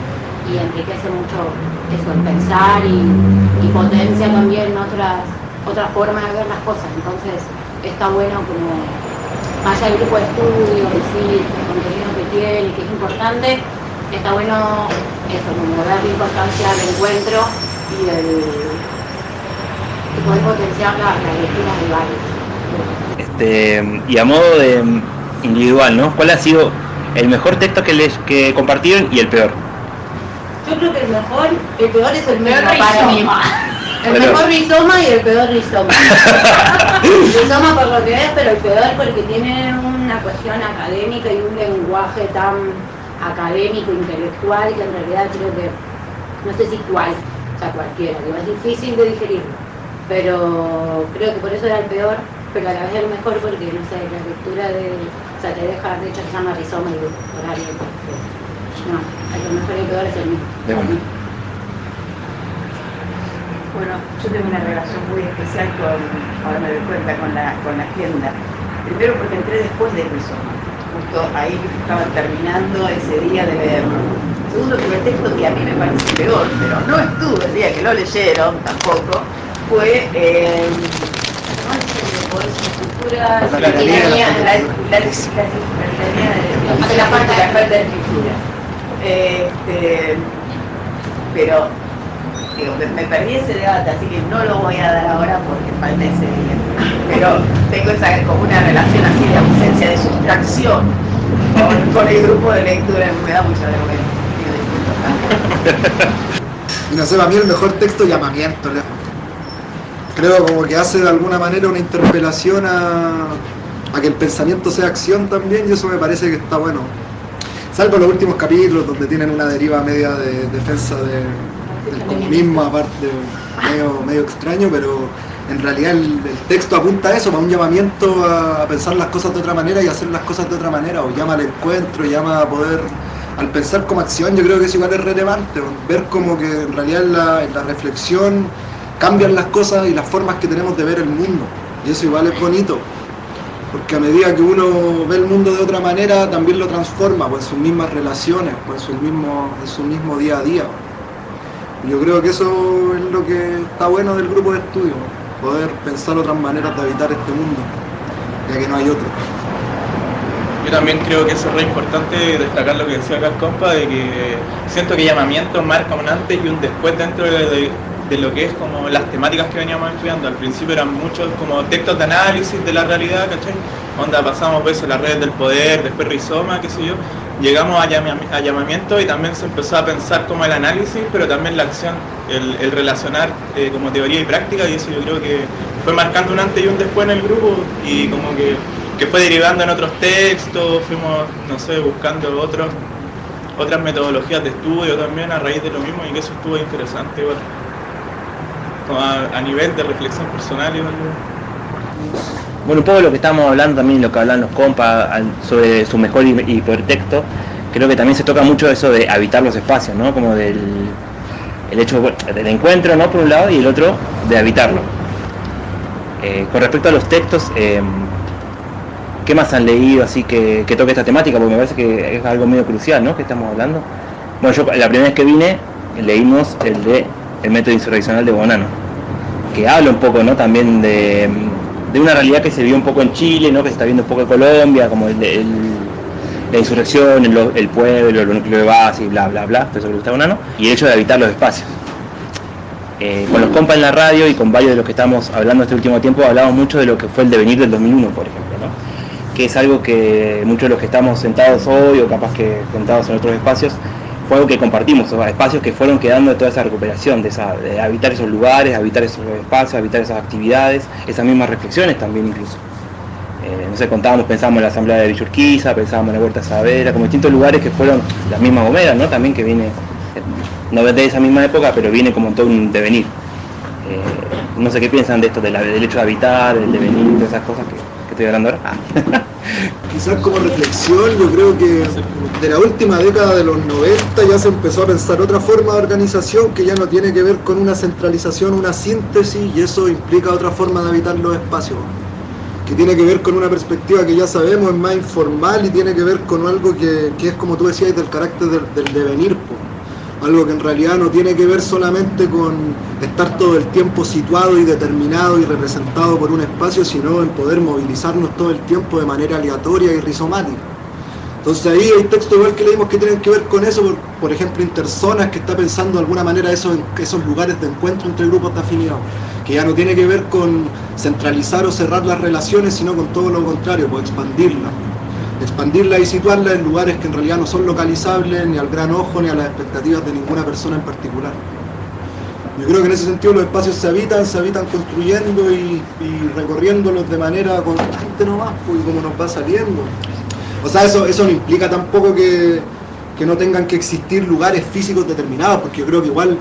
y enriquece mucho eso, el pensar y, y potencia también otras, otras formas de ver las cosas. Entonces está bueno como, más allá del grupo de estudio, sí, el contenido que tiene, que es importante, está bueno eso, como darle importancia al encuentro y, el, y poder potenciar la, la lectura de varios.
Este, y a modo de mm, individual, ¿no? ¿Cuál ha sido el mejor texto que les que compartieron y el peor?
Yo creo que el mejor, el peor es el mí.
yo.
El
Pero-
mejor rizoma y el peor rizoma. rizoma por lo que es, pero el peor porque tiene una cuestión académica y un lenguaje tan académico, intelectual, que en realidad creo que, no sé si cual, o sea, cualquiera, digo, es difícil de digerir. Pero creo que por eso era el peor, pero a la vez el mejor porque, no sé, la lectura de, o sea, te deja, de hecho se llama rizoma y horario. No, el mejor y el peor es el mismo.
De.
Bueno, yo tengo una relación muy especial con, ahora me doy cuenta, con la, con la agenda. Primero porque entré después de Rizoma, justo ahí que estaba terminando ese día de leerlo. Segundo, texto que a mí me parece peor, pero no estuvo el día que lo leyeron tampoco, fue eh.
La tiranía
de- la escritura. Este, pero digo, me, me perdí ese debate, así que no lo voy a dar ahora porque falta ese día. Pero tengo esa como una relación así de ausencia, de sustracción con, el grupo de lectura, me da mucha vergüenza.
No sé, para mí el mejor texto llamamiento. Creo como que hace de alguna manera una interpelación a, a que el pensamiento sea acción también y eso me parece que está bueno. Salvo los últimos capítulos donde tienen una deriva media de defensa de- del comunismo, aparte medio extraño, pero en realidad el, texto apunta a eso, para un llamamiento a, pensar las cosas de otra manera y hacer las cosas de otra manera, o llama al encuentro, llama a poder, al pensar como acción, yo creo que es igual es relevante, ver como que en realidad en la, reflexión cambian las cosas y las formas que tenemos de ver el mundo, y eso igual es bonito. Porque a medida que uno ve el mundo de otra manera, también lo transforma pues, sus mismas relaciones, pues, su mismo, su mismo día a día. Yo creo que eso es lo que está bueno del grupo de estudio, poder pensar otras maneras de habitar este mundo, ya que no hay otro.
Yo también creo que eso es re importante destacar lo que decía acá el compa, de que siento que llamamiento marca un antes y un después dentro de, lo que es como las temáticas que veníamos estudiando. Al principio eran muchos como textos de análisis de la realidad, ¿cachai? Onda pasamos pues a las redes del poder, después rizoma, qué sé yo. Llegamos a, a llamamiento y también se empezó a pensar como el análisis, pero también la acción, el, el relacionar eh, como teoría y práctica, y eso yo creo que fue marcando un antes y un después en el grupo y como que, que fue derivando en otros textos, fuimos, no sé, buscando otros otras metodologías de estudio también a raíz de lo mismo y que eso estuvo interesante igual. A, a nivel de reflexión personal igual.
Bueno, un poco lo que estamos hablando también, lo que hablan los compas sobre su mejor y, y peor texto, creo que también se toca mucho eso de habitar los espacios, ¿no? Como del el hecho del encuentro, ¿no? Por un lado, y el otro de habitarlo. Eh, con respecto a los textos, eh, ¿qué más han leído así que, que toque esta temática? Porque me parece que es algo medio crucial, ¿no? Que estamos hablando. Bueno, yo la primera vez que vine leímos el de El método insurreccional de Bonano, que habla un poco, ¿no? También de, de una realidad que se vio un poco en Chile, ¿no? Que se está viendo un poco en Colombia, como el, la insurrección, el, el pueblo, el núcleo de base y bla, bla, bla, todo eso que le gusta a Bonano, y el hecho de habitar los espacios. Eh, con los compas en la radio y con varios de los que estamos hablando este último tiempo, hablamos mucho de lo que fue el devenir del 2001, por ejemplo, ¿no? que es algo que muchos de los que estamos sentados hoy o capaz que sentados en otros espacios, fue algo que compartimos, o sea, espacios que fueron quedando de toda esa recuperación, de, esa, de habitar esos lugares, habitar esos espacios, habitar esas actividades, esas mismas reflexiones también incluso. Eh, no sé, contábamos, pensábamos en la Asamblea de Villurquiza, pensábamos en la Huerta Savera, como distintos lugares que fueron la misma Gomera, ¿no? También que viene, eh, no de esa misma época, pero viene como todo un devenir. Eh, no sé qué piensan de esto, del hecho de habitar, del devenir, de esas cosas que estoy hablando ahora.
Quizás como reflexión, yo creo que de la última década de los 90 ya se empezó a pensar otra forma de organización que ya no tiene que ver con una centralización, una síntesis, y eso implica otra forma de habitar los espacios, que tiene que ver con una perspectiva que ya sabemos es más informal y tiene que ver con algo que, que es como tú decías del carácter del, devenir. Algo que en realidad no tiene que ver solamente con estar todo el tiempo situado y determinado y representado por un espacio, sino en poder movilizarnos todo el tiempo de manera aleatoria y rizomática. Entonces ahí hay textos igual que leímos que tienen que ver con eso, por, ejemplo Interzonas, que está pensando de alguna manera esos, esos lugares de encuentro entre grupos de afinidad, que ya no tiene que ver con centralizar o cerrar las relaciones, sino con todo lo contrario, pues expandirlas. Expandirlas y situarlas en lugares que en realidad no son localizables ni al gran ojo ni a las expectativas de ninguna persona en particular. Yo creo que en ese sentido los espacios se habitan, se habitan construyendo y, recorriéndolos de manera constante nomás, pues, como nos va saliendo. O sea, eso, eso no implica tampoco que, que no tengan que existir lugares físicos determinados, porque yo creo que igual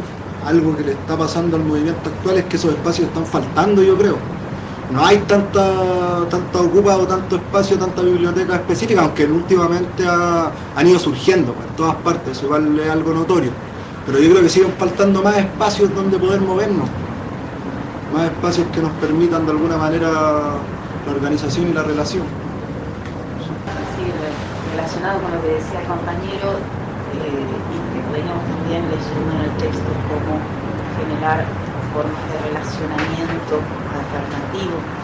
algo que le está pasando al movimiento actual es que esos espacios están faltando, yo creo. No hay tanta, tanta ocupa o tanto espacio, tanta biblioteca específica, aunque últimamente ha- han ido surgiendo en todas partes, eso igual es algo notorio. Pero yo creo que siguen faltando más espacios donde poder movernos, más espacios que nos permitan de alguna manera la organización y la relación.
Relacionado con lo que decía el compañero, eh, y que veníamos también leyendo en el texto, cómo generar formas de relacionamiento alternativo,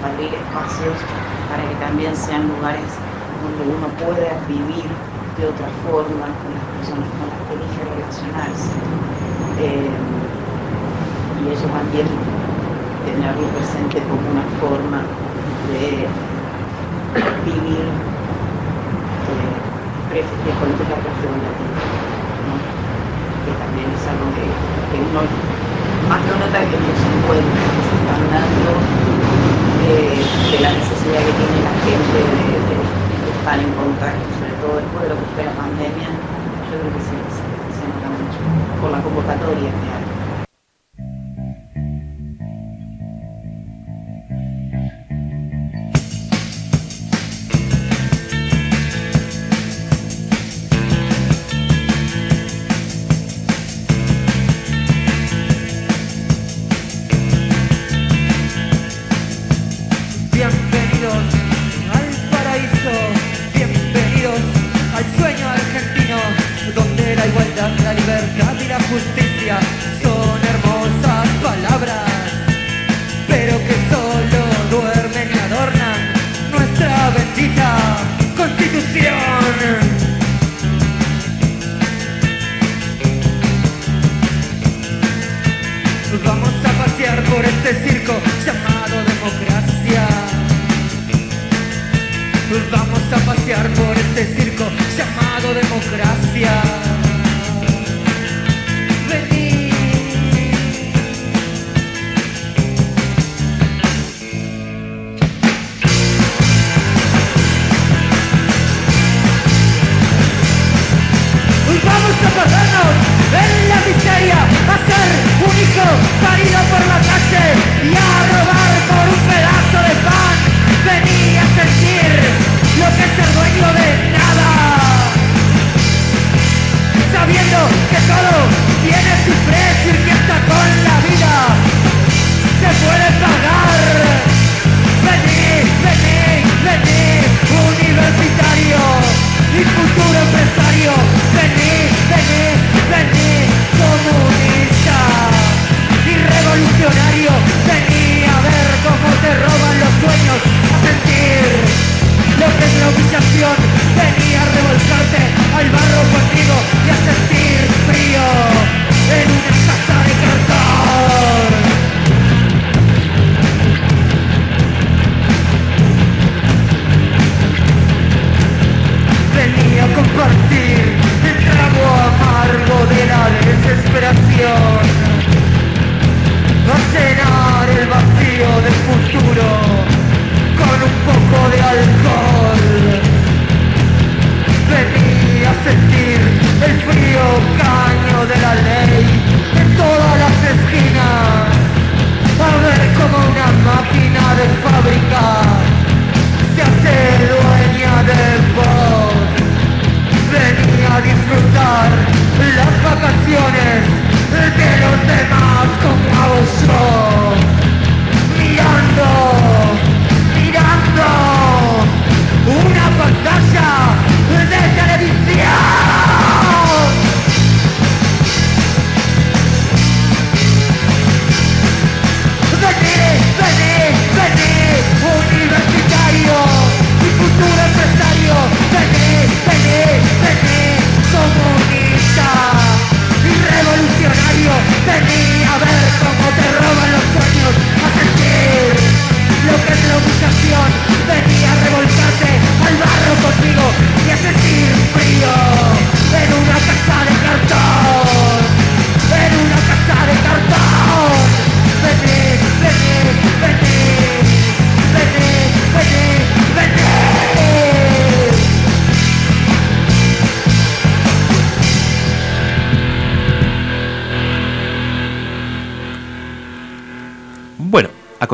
abrir espacios para que también sean lugares donde uno pueda vivir de otra forma con las personas con las que elige relacionarse. Eh, y eso también tenerlo presente como una forma de vivir eh, pre- de política prefigurativa, ¿no? que también es algo que, que uno más lo nota que no se encuentra, están dando eh, de la necesidad que tiene la gente de, de- de estar en contacto, sobre todo después de lo que fue la pandemia, yo creo que se, se, se nota mucho por la convocatoria que hay.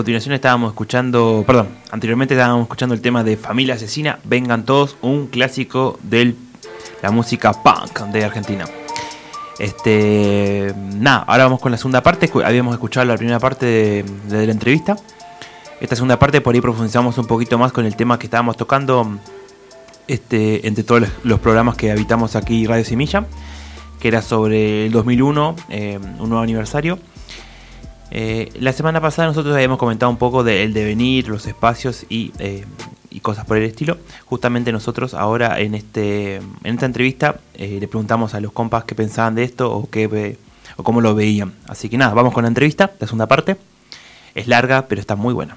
Continuación estábamos escuchando, perdón, anteriormente estábamos escuchando el tema de Familia Asesina, Vengan Todos, un clásico de la música punk de Argentina. Este, nada, ahora vamos con la segunda parte. Habíamos escuchado la primera parte de, la entrevista. Esta segunda parte por ahí profundizamos un poquito más con el tema que estábamos tocando este, entre todos los, los programas que habitamos aquí Radio Semilla, que era sobre el 2001, eh, un nuevo aniversario. Eh, la semana pasada nosotros habíamos comentado un poco del devenir, los espacios y, eh, y cosas por el estilo. Justamente nosotros ahora en, este, en esta entrevista eh, le preguntamos a los compas qué pensaban de esto o, qué, o cómo lo veían. Así que nada, vamos con la entrevista, la segunda parte. Es larga, pero está muy buena.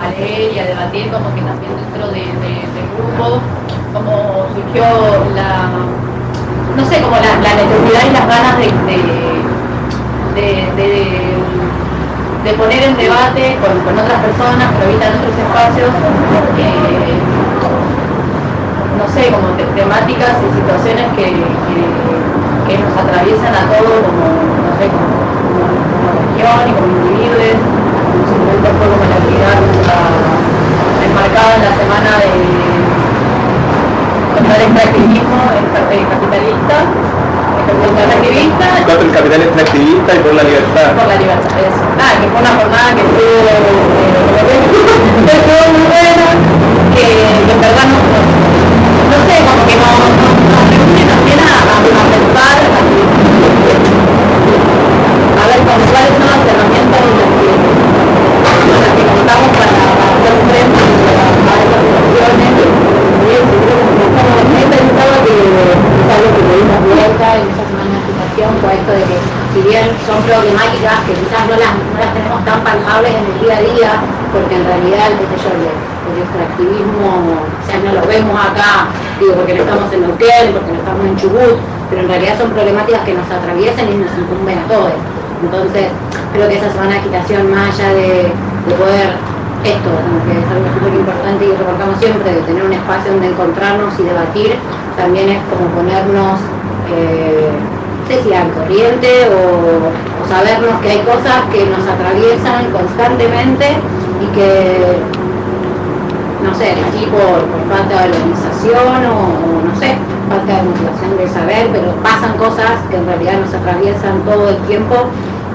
a leer y a debatir como que también dentro de, de- del grupo, como surgió no sé, como la, necesidad y las ganas de, de, poner en debate con, otras personas que habitan otros espacios, eh, no sé, como te- temáticas y situaciones que, que- nos atraviesan a todos como, no sé, como, como- como región y como individuos. En su fue la actividad enmarcada en la semana de contra el extractivismo el
Contra capital extractivista y por la libertad.
por la libertad, eso. Nada, que fue una jornada que estuvo, eh, que estuvo muy buena, que, que en verdad no, no, sé, como que no, no- nos reúne también a, a, a pensar, a, a ver con cuáles son las herramientas en las que, con las que contamos para hacer frente que es algo que le dimos vuelta en esa semana de agitación fue esto de que si bien son problemáticas que quizás no las, no las tenemos tan palpables en el día a día, porque en realidad yo, el extractivismo, o sea, no lo vemos acá, digo, porque no estamos en Neuquén, porque no estamos en Chubut, pero en realidad son problemáticas que nos atraviesan y nos incumben a todos. Entonces, creo que esa semana de agitación, más allá de, de poder esto, como que es algo súper importante y remarcamos siempre, de tener un espacio donde encontrarnos y debatir, también es como ponernos, eh, no sé si al corriente o, sabernos que hay cosas que nos atraviesan constantemente y que, no sé, aquí por, por falta de organización o, o no sé, falta de motivación de saber, pero pasan cosas que en realidad nos atraviesan todo el tiempo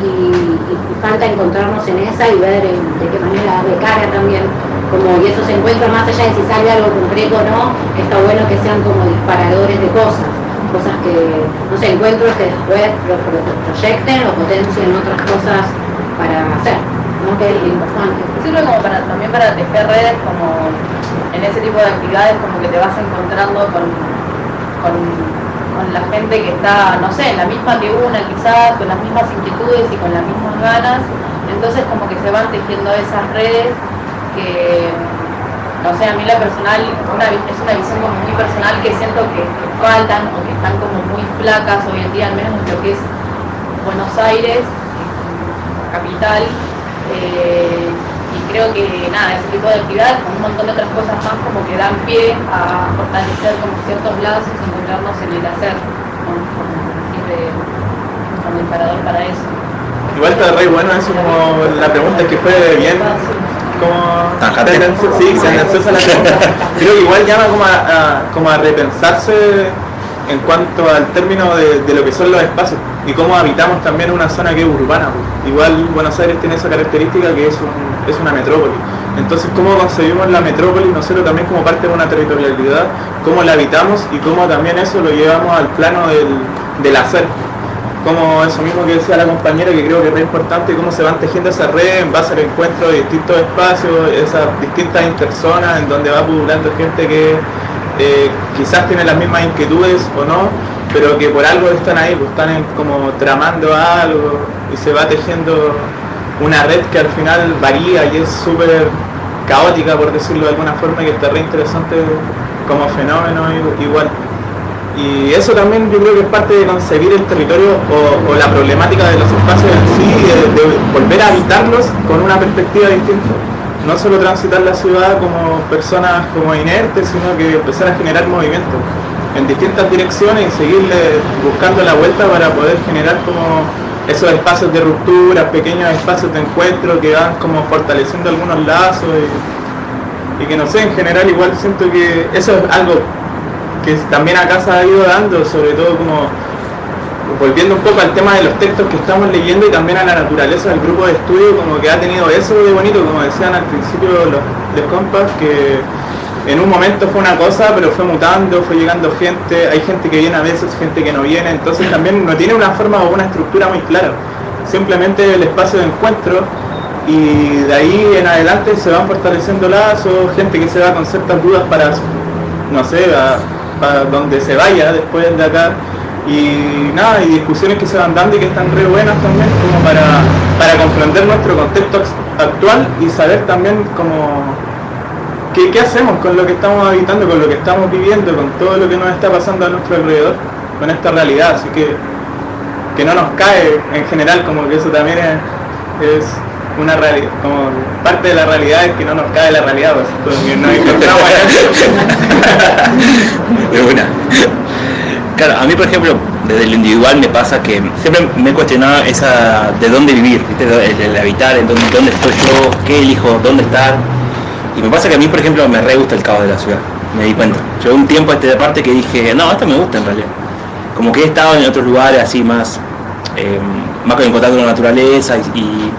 y, falta encontrarnos en esa y ver en- de qué manera de cara también como y esos encuentros más allá de si sale algo concreto o no está bueno que sean como disparadores de cosas cosas que no sé encuentros que después lo, pro- proyecten o potencien otras cosas para hacer ¿no? que es importante
Sirve como para, también para tejer redes, como en ese tipo de actividades, como que te vas encontrando con, con, con la gente que está, no sé, en la misma que una quizás, con las mismas inquietudes y con las mismas ganas. Entonces como que se van tejiendo esas redes que, no sé, a mí la personal, es una visión como muy personal que siento que, que faltan o que están como muy flacas hoy en día, al menos en lo que es Buenos Aires, capital. eh, y creo que nada, ese tipo de actividades, con un montón de otras cosas más, como que dan pie a fortalecer como ciertos lazos y encontrarnos en el hacer, como, como sirve como disparador para eso.
Igual está re bueno eso como la pregunta que fue bien como
Tajante.
tendencio- sí, tendenciosa la pregunta. Creo que igual llama como a, a- como a repensarse en cuanto al término de, de lo que son los espacios y cómo habitamos también una zona que es urbana. pues. Igual Buenos Aires tiene esa característica que es, un- es una metrópoli. Entonces, cómo concebimos la metrópoli nosotros también como parte de una territorialidad, cómo la habitamos y cómo también eso lo llevamos al plano del, del hacer como eso mismo que decía la compañera, que creo que es re importante, cómo se van tejiendo esas redes en base al encuentro de distintos espacios, esas distintas interzonas en donde va pululando gente que eh, quizás tiene las mismas inquietudes o no, pero que por algo están ahí, pues están como tramando algo y se va tejiendo una red que al final varía y es súper caótica, por decirlo de alguna forma, y que está re interesante como fenómeno igual. Y eso también yo creo que es parte de concebir el territorio o, o la problemática de los espacios en sí, de, de volver a habitarlos con una perspectiva distinta. No solo transitar la ciudad como personas como inertes, sino que empezar a generar movimiento. En distintas direcciones y seguirle buscando la vuelta para poder generar como esos espacios de ruptura, pequeños espacios de encuentro que van como fortaleciendo algunos lazos y, que no sé, en general igual siento que eso es algo que también acá se ha ido dando, sobre todo como volviendo un poco al tema de los textos que estamos leyendo y también a la naturaleza del grupo de estudio, como que ha tenido eso de bonito, como decían al principio los, los compas, que en un momento fue una cosa, pero fue mutando, fue llegando gente, hay gente que viene a veces, gente que no viene, entonces también no tiene una forma o una estructura muy clara, simplemente el espacio de encuentro y de ahí en adelante se van fortaleciendo lazos, gente que se va con ciertas dudas para, no sé, a- para donde se vaya después de acá. Y nada, y discusiones que se van dando y que están re buenas también como para, para comprender nuestro contexto act- actual y saber también como qué, qué hacemos con lo que estamos habitando, con lo que estamos viviendo, con todo lo que nos está pasando a nuestro alrededor, con esta realidad, así que que no nos cae en general, como que eso también es, es una realidad, como parte de la realidad es que no nos cae la realidad, pues, que nos encontramos
una. Claro, a mí por ejemplo, desde lo individual me pasa que siempre me he cuestionado esa de dónde vivir, ¿viste? El, el habitar, en dónde, dónde estoy yo, qué elijo, dónde estar. Y me pasa que a mí por ejemplo me re gusta el caos de la ciudad, me di cuenta. Llegó un tiempo a este parte que dije, no, esto me gusta en realidad. Como que he estado en otros lugares así más, eh, más con el contacto con la naturaleza y, y-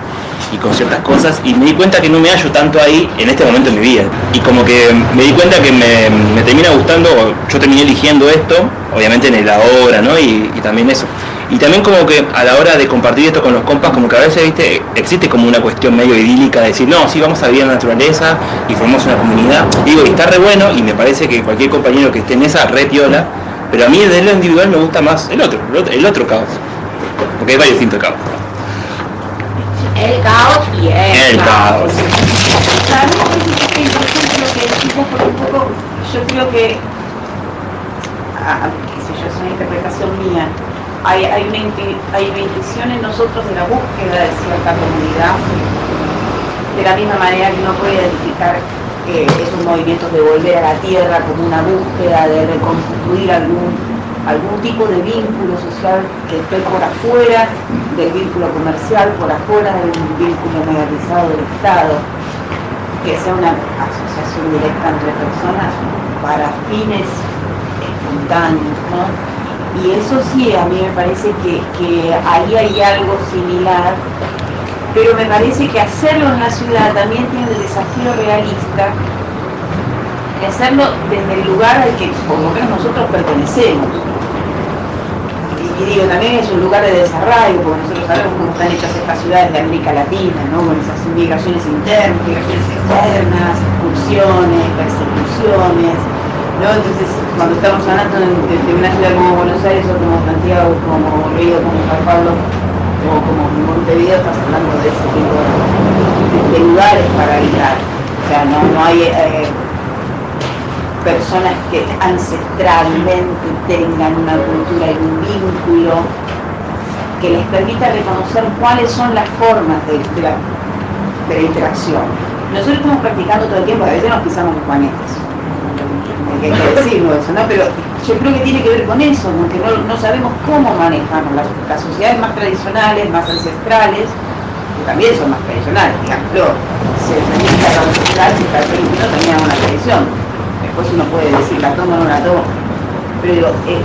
con ciertas cosas y me di cuenta que no me hallo tanto ahí en este momento de mi vida. Y como que me di cuenta que me, me termina gustando, yo terminé eligiendo esto, obviamente en el ahora, ¿no? Y también eso. Y también como que a la hora de compartir esto con los compas, como que a veces, viste, existe como una cuestión medio idílica de decir, no, sí, vamos a vivir en la naturaleza y formamos una comunidad. Digo, y está re bueno y me parece que cualquier compañero que esté en esa red piola, pero a mí desde lo individual me gusta más el otro, el otro, caos. Porque hay varios distintos caos.
El caos y el,
El caos.
Claro, es interesante lo que decimos porque un poco yo creo que, ah, qué sé yo, es una interpretación mía, hay, hay, una, hay una intuición en nosotros de la búsqueda de cierta comunidad, de la misma manera que uno puede identificar esos movimientos de volver a la tierra como una búsqueda de reconstituir algún, algún tipo de vínculo social que esté por afuera del vínculo comercial, por afuera del vínculo mediatizado del Estado, que sea una asociación directa entre personas para fines espontáneos. Y eso sí, a mí me parece que, que ahí hay algo similar, pero me parece que hacerlo en la ciudad también tiene el desafío realista de hacerlo desde el lugar al que por lo menos nosotros pertenecemos. Y, digo, también es un lugar de desarraigo, porque nosotros sabemos cómo están hechas estas ciudades de América Latina, ¿no? Con esas migraciones internas, externas, expulsiones, persecuciones, ¿no? Entonces, cuando estamos hablando de, una ciudad como Buenos Aires o como Santiago, como Río, como Sao Paulo, o como Montevideo, estás hablando de ese tipo de, lugares para habitar. O sea, no, no hay eh, personas que ancestralmente tengan una cultura y un vínculo que les permita reconocer cuáles son las formas de, de la, interacción. Nosotros estamos practicando todo el tiempo, a veces nos pisamos los panetes. Hay que eso, ¿no? Pero yo creo que tiene que ver con eso, porque no, no sabemos cómo manejamos las, las sociedades más tradicionales, más ancestrales, que también son más tradicionales, digamos, se permite la ancestral, si permitido tenía una tradición. Después uno puede decir la tomo o no la tomo. Pero eh,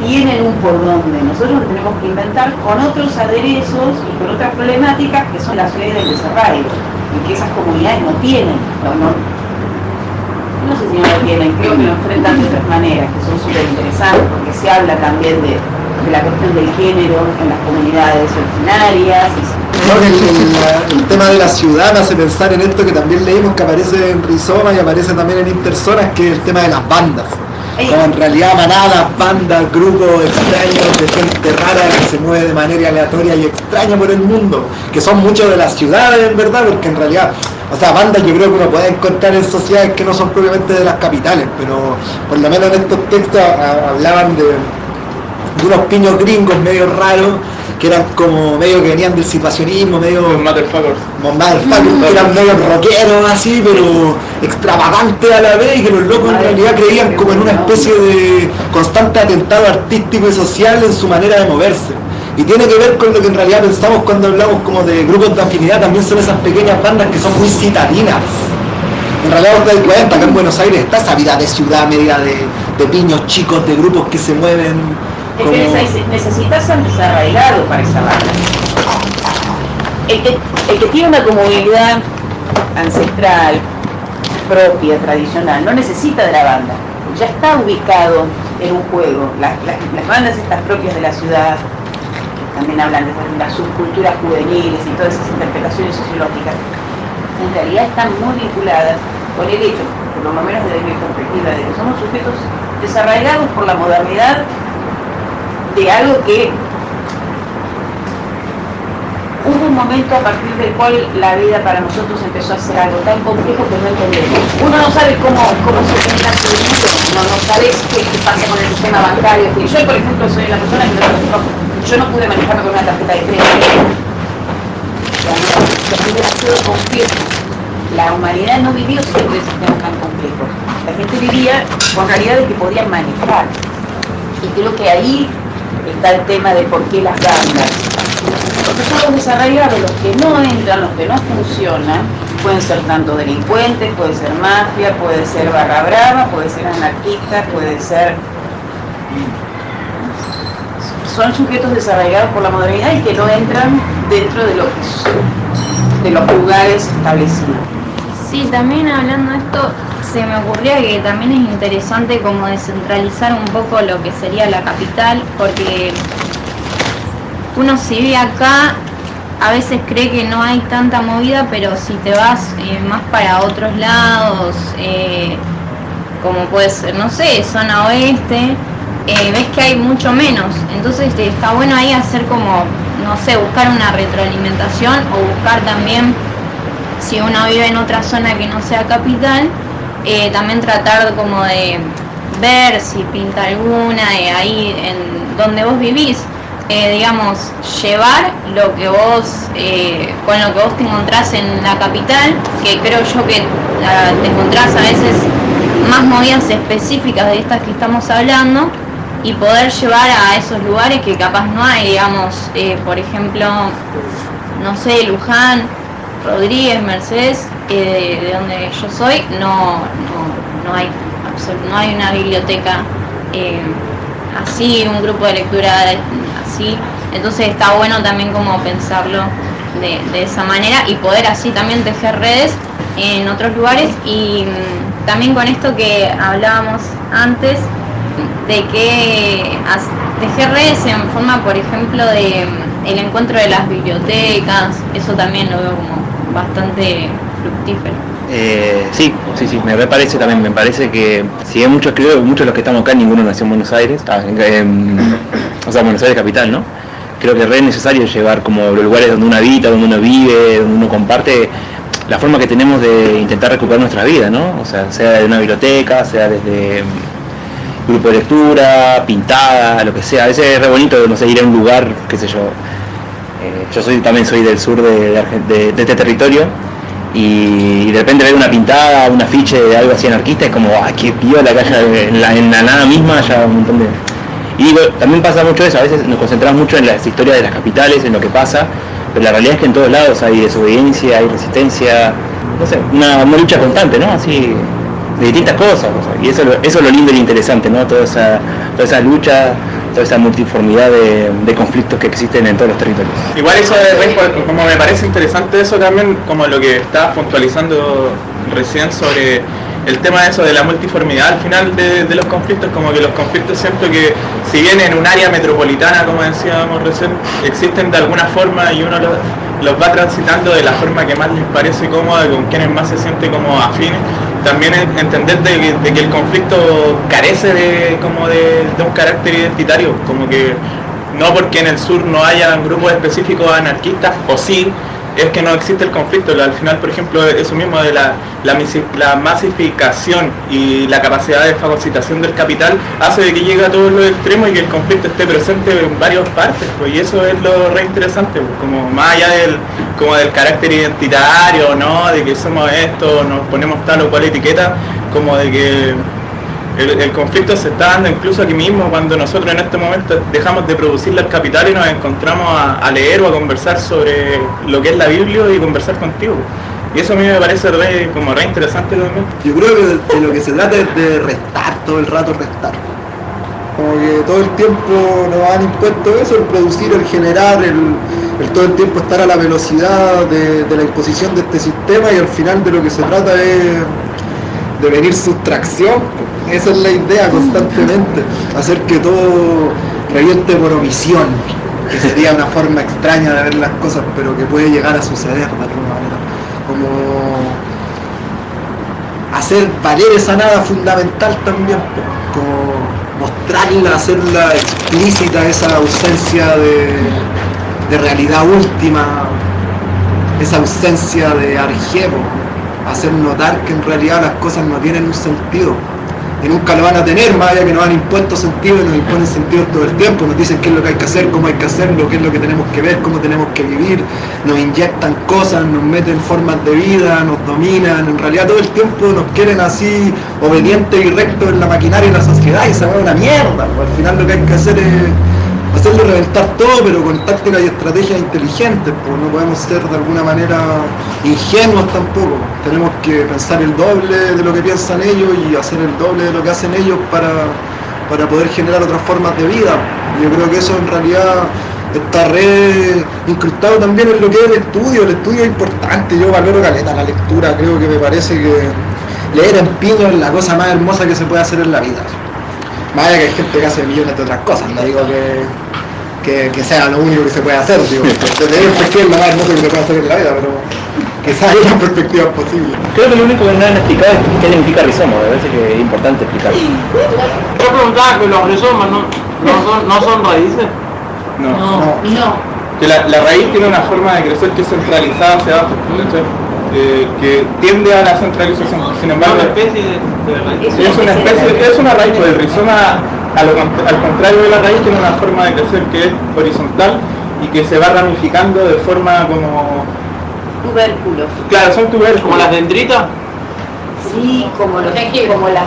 tienen un por donde. Nosotros lo tenemos que inventar con otros aderezos y con otras problemáticas que son las ciudades del desarraigo y que esas comunidades no tienen. No, no, sé si no lo tienen, creo que lo enfrentan de otras maneras, que son súper interesantes, porque se habla también de, de la cuestión del género en las comunidades originarias.
el, el- el tema de la ciudad me hace pensar en esto que también leímos que aparece en Rizoma y aparece también en Interzonas, que es el tema de las bandas. Como en realidad manadas, bandas, grupos extraños de gente rara que se mueve de manera aleatoria y extraña por el mundo, que son muchos de las ciudades en verdad, porque en realidad, o sea, bandas yo creo que uno puede encontrar en sociedades que no son propiamente de las capitales, pero por lo menos en estos textos a- hablaban de, de unos piños gringos medio raros, que eran como medio que venían del situacionismo, medio...
Motherfuckers.
Motherfuckers, que eran medio rockeros así, pero extravagantes a la vez, y que los locos en realidad creían como en una especie de constante atentado artístico y social en su manera de moverse. Y tiene que ver con lo que en realidad pensamos cuando hablamos como de grupos de afinidad, también son esas pequeñas bandas que son muy citadinas. En realidad vos te das cuenta, acá en Buenos Aires está esa vida de ciudad media de, de piños chicos, de grupos que se mueven
Es
como...
que neces- necesitas un desarraigado para esa banda. El que, el que tiene una comunidad ancestral, propia, tradicional, no necesita de la banda. Ya está ubicado en un juego. La- la- las bandas estas propias de la ciudad, que también hablan de las subculturas juveniles y todas esas interpretaciones sociológicas, en realidad están muy vinculadas con el hecho, por lo menos desde mi perspectiva, de que somos sujetos desarraigados por la modernidad de algo que hubo un momento a partir del cual la vida para nosotros empezó a ser algo tan complejo que no entendemos. Uno no sabe cómo, cómo se genera su dinero, uno no sabe qué, pasa con el sistema bancario. Yo, por ejemplo, soy la persona que no- yo no pude manejarme con una tarjeta de crédito. Complejo. La humanidad no vivió siempre sistemas tan complejos. La gente vivía con realidades que podían manejar. Y creo que ahí está el tema de por qué las bandas. Porque son los desarraigados, los que no entran, los que no funcionan, pueden ser tanto delincuentes, puede ser mafia, puede ser barra brava, puede ser anarquista, puede ser... Son sujetos desarraigados por la modernidad y que no entran dentro de los, de los lugares establecidos.
Sí, también hablando de esto, se me ocurría que también es interesante como descentralizar un poco lo que sería la capital, porque uno si vive acá, a veces cree que no hay tanta movida, pero si te vas eh, más para otros lados, eh, como puede ser, no sé, zona oeste, eh, ves que hay mucho menos. Entonces este, está bueno ahí hacer como, no sé, buscar una retroalimentación o buscar también si uno vive en otra zona que no sea capital, eh, también tratar como de ver si pinta alguna de ahí en donde vos vivís, eh, digamos, llevar lo que vos, eh, con lo que vos te encontrás en la capital, que creo yo que ah, te encontrás a veces más movidas específicas de estas que estamos hablando, y poder llevar a esos lugares que capaz no hay, digamos, eh, por ejemplo, no sé, Luján, Rodríguez, Mercedes, eh, de donde yo soy, no, no, no hay no hay una biblioteca eh, así, un grupo de lectura así. Entonces está bueno también como pensarlo de, de esa manera y poder así también tejer redes en otros lugares y mm, también con esto que hablábamos antes de que tejer redes en forma, por ejemplo, de mm, el encuentro de las bibliotecas, eso también lo veo como bastante fructífero.
Eh, sí, sí, sí, me parece también, me parece que si hay muchos, creo muchos de los que estamos acá, ninguno nació en Buenos Aires, ah, o sea, Buenos Aires capital, ¿no? Creo que es necesario llevar como los lugares donde uno habita, donde uno vive, donde uno comparte, la forma que tenemos de intentar recuperar nuestra vida, ¿no? O sea, sea de una biblioteca, sea desde grupo de lectura, pintada, lo que sea. A veces es re bonito, no sé, ir a un lugar, qué sé yo. Eh, yo soy también soy del sur de, de de- este territorio y de repente ver una pintada, un afiche de algo así anarquista es como, ¡ay, qué piola que haya en la, nada misma haya un montón de... Y digo, también pasa mucho eso, a veces nos concentramos mucho en las historias de las capitales, en lo que pasa, pero la realidad es que en todos lados hay desobediencia, hay resistencia, no sé, una lucha constante, ¿no? Así, de distintas cosas, y eso, eso es lo lindo y lo interesante, ¿no? Toda esa, toda esa lucha, toda esa multiformidad de, conflictos que existen en todos los territorios.
Igual eso como me parece interesante eso también, como lo que estabas puntualizando recién sobre el tema de eso de la multiformidad al final de, de los conflictos, como que los conflictos siento que si bien en un área metropolitana, como decíamos recién, existen de alguna forma y uno los, los va transitando de la forma que más les parece cómoda, con quienes más se siente como afines, también en- entender de, que- el conflicto carece de como de un carácter identitario, como que no porque en el sur no haya grupos específicos anarquistas, o sí, es que no existe el conflicto. Al final, por ejemplo, eso mismo de la, la, masificación y la capacidad de fagocitación del capital hace de que llegue a todos los extremos y que el conflicto esté presente en varias partes. Pues, y eso es lo re interesante, pues, como más allá del, como del carácter identitario, ¿no? De que somos esto, nos ponemos tal o cual etiqueta, como de que el, conflicto se está dando incluso aquí mismo cuando nosotros en este momento dejamos de producir el capital y nos encontramos a, leer o a conversar sobre lo que es la Biblia y conversar contigo. Y eso a mí me parece re- como re interesante también.
Yo creo que de lo que se trata es de restar, todo el rato restar. Como que todo el tiempo nos han impuesto eso, el producir, el generar, el, el todo el tiempo estar a la velocidad de, de la imposición de este sistema y al final de lo que se trata es de venir sustracción. Esa es la idea constantemente, hacer que todo reviente por omisión, que sería una forma extraña de ver las cosas, pero que puede llegar a suceder de alguna manera. Como hacer valer esa nada fundamental también, como mostrarla, hacerla explícita, esa ausencia de, de realidad última, esa ausencia de arjebo, hacer notar que en realidad las cosas no tienen un sentido. Y nunca lo van a tener, más allá que nos han impuesto sentido y nos imponen sentido todo el tiempo, nos dicen qué es lo que hay que hacer, cómo hay que hacerlo, qué es lo que tenemos que ver, cómo tenemos que vivir, nos inyectan cosas, nos meten formas de vida, nos dominan, en realidad todo el tiempo nos quieren así obedientes y rectos en la maquinaria y en la sociedad y se va una mierda, pues. Al final lo que hay que hacer es hacerlo reventar todo, pero con tácticas y estrategias inteligentes, pues no podemos ser de alguna manera ingenuos tampoco. Tenemos que pensar el doble de lo que piensan ellos y hacer el doble de lo que hacen ellos para, para poder generar otras formas de vida. Yo creo que eso en realidad está re incrustado también en lo que es el estudio. El estudio es importante, yo valoro caleta la lectura, creo que me parece que leer en piño es la cosa más hermosa que se puede hacer en la vida. Más allá que hay gente que hace millones de otras cosas, no digo que, que, que sea lo único que se puede hacer, digo, desde mi perspectiva es lo más hermoso que se puede hacer en la vida, pero quizás hay otras perspectivas posibles.
Creo que lo único que no han explicado es qué significa rizoma, me parece que es importante explicarlo.
Yo preguntaba que los rizomas no, no, son, no son raíces.
No.
No.
Que la, la raíz tiene una forma de crecer que es centralizada hacia abajo. Eh, que tiende a la centralización. Sin embargo,
una especie de, de raíz.
es una especie, es una raíz, pues el rizoma, a lo con- al contrario de la raíz, tiene una forma de crecer que es horizontal y que se va ramificando de forma como...
Tubérculos.
Claro, son tubérculos.
Como las dendritas.
Sí, como, los, como, las,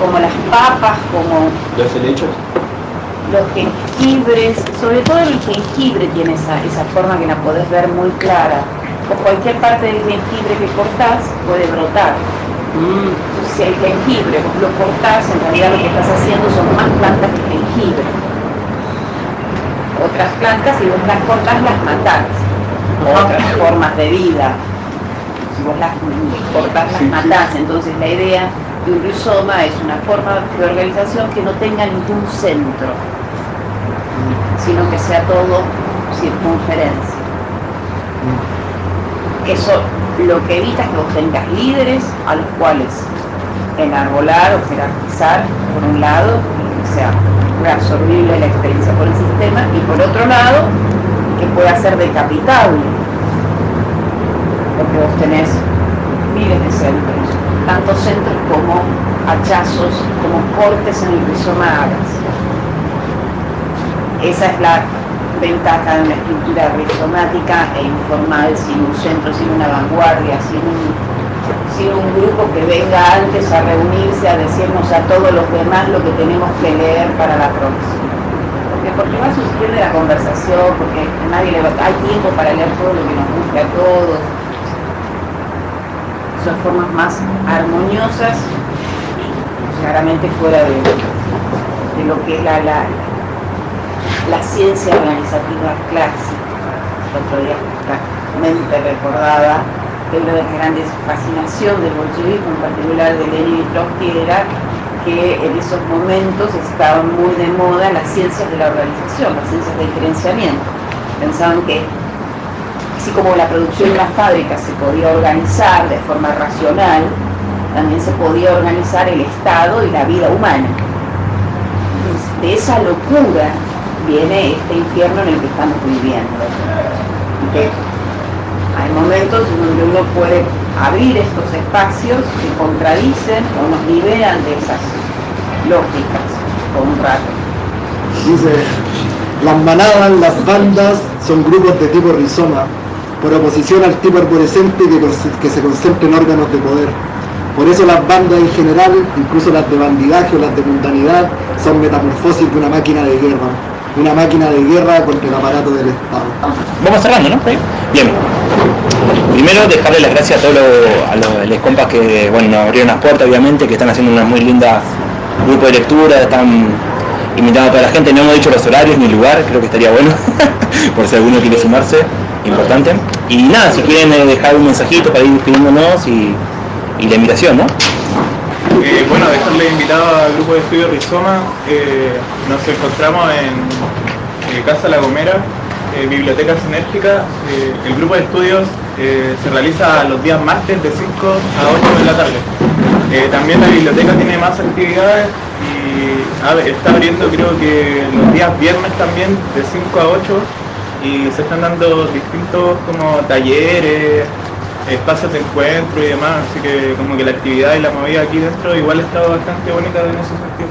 como las papas, como
Los helechos.
los jengibres, sobre todo el jengibre tiene esa, esa forma que la podés ver muy clara. O cualquier parte del jengibre que cortás puede brotar. Entonces, si el jengibre vos lo cortás, en realidad lo que estás haciendo son más plantas que jengibre. Otras plantas, si vos las cortás, las matás. Otras formas de vida. Si vos las cortás, las matás. Entonces la idea de un rizoma es una forma de organización que no tenga ningún centro, sino que sea todo circunferencia. Eso lo que evita es que vos tengas líderes a los cuales enarbolar o jerarquizar, por un lado, que sea reabsorbible la experiencia por el sistema, y por otro lado, que pueda ser decapitable, porque vos tenés miles de centros, tanto centros como hachazos, como cortes en el rizoma. Esa es la ventaja de una estructura rizomática e informal, sin un centro, sin una vanguardia, sin un, grupo que venga antes a reunirse, a decirnos a todos los demás lo que tenemos que leer para la próxima. Porque, porque se pierde la conversación, porque a nadie le va, hay tiempo para leer todo lo que nos guste a todos. Son formas más armoniosas, claramente fuera de, de lo que es la, la ciencia organizativa clásica. El otro día justamente recordaba que una de las grandes fascinación del bolchevismo, en particular de Lenin y Trotsky, era que en esos momentos estaban muy de moda las ciencias de la organización, las ciencias del gerenciamiento. Pensaban que así como la producción de una fábrica se podía organizar de forma racional, también se podía organizar el Estado y la vida humana. De esa locura viene este infierno en el que estamos viviendo. Hay momentos en donde uno puede abrir estos espacios que contradicen o nos liberan de esas lógicas por un rato.
Dice, las manadas, las bandas son grupos de tipo rizoma, por oposición al tipo arborescente que, que se concentra en órganos de poder. Por eso las bandas en general, incluso las de bandidaje o las de mundanidad, son metamorfosis de una máquina de guerra. Una máquina de guerra contra el aparato del Estado.
Vamos cerrando, ¿no? Bien. Primero dejarle las gracias a todos los, a los compas que bueno, nos abrieron las puertas, obviamente, que están haciendo una muy linda grupo de lectura, están invitando a toda la gente, no hemos dicho los horarios ni lugar, creo que estaría bueno, por si alguno quiere sumarse, importante. Y nada, si quieren eh, dejar un mensajito para ir despidiéndonos y, y la invitación, ¿no?
Eh, bueno, dejarle invitado al grupo de estudio Rizoma. eh, nos encontramos en eh, Casa La Gomera, eh, Biblioteca Sinérgica. El grupo de estudios se realiza los días martes de 5 a 8 de la tarde. También la biblioteca tiene más actividades y está abriendo creo que los días viernes también de 5 a 8 y se están dando distintos como talleres, espacios de encuentro y demás, así que como que la actividad y la movida aquí dentro igual está bastante bonita en ese sentido.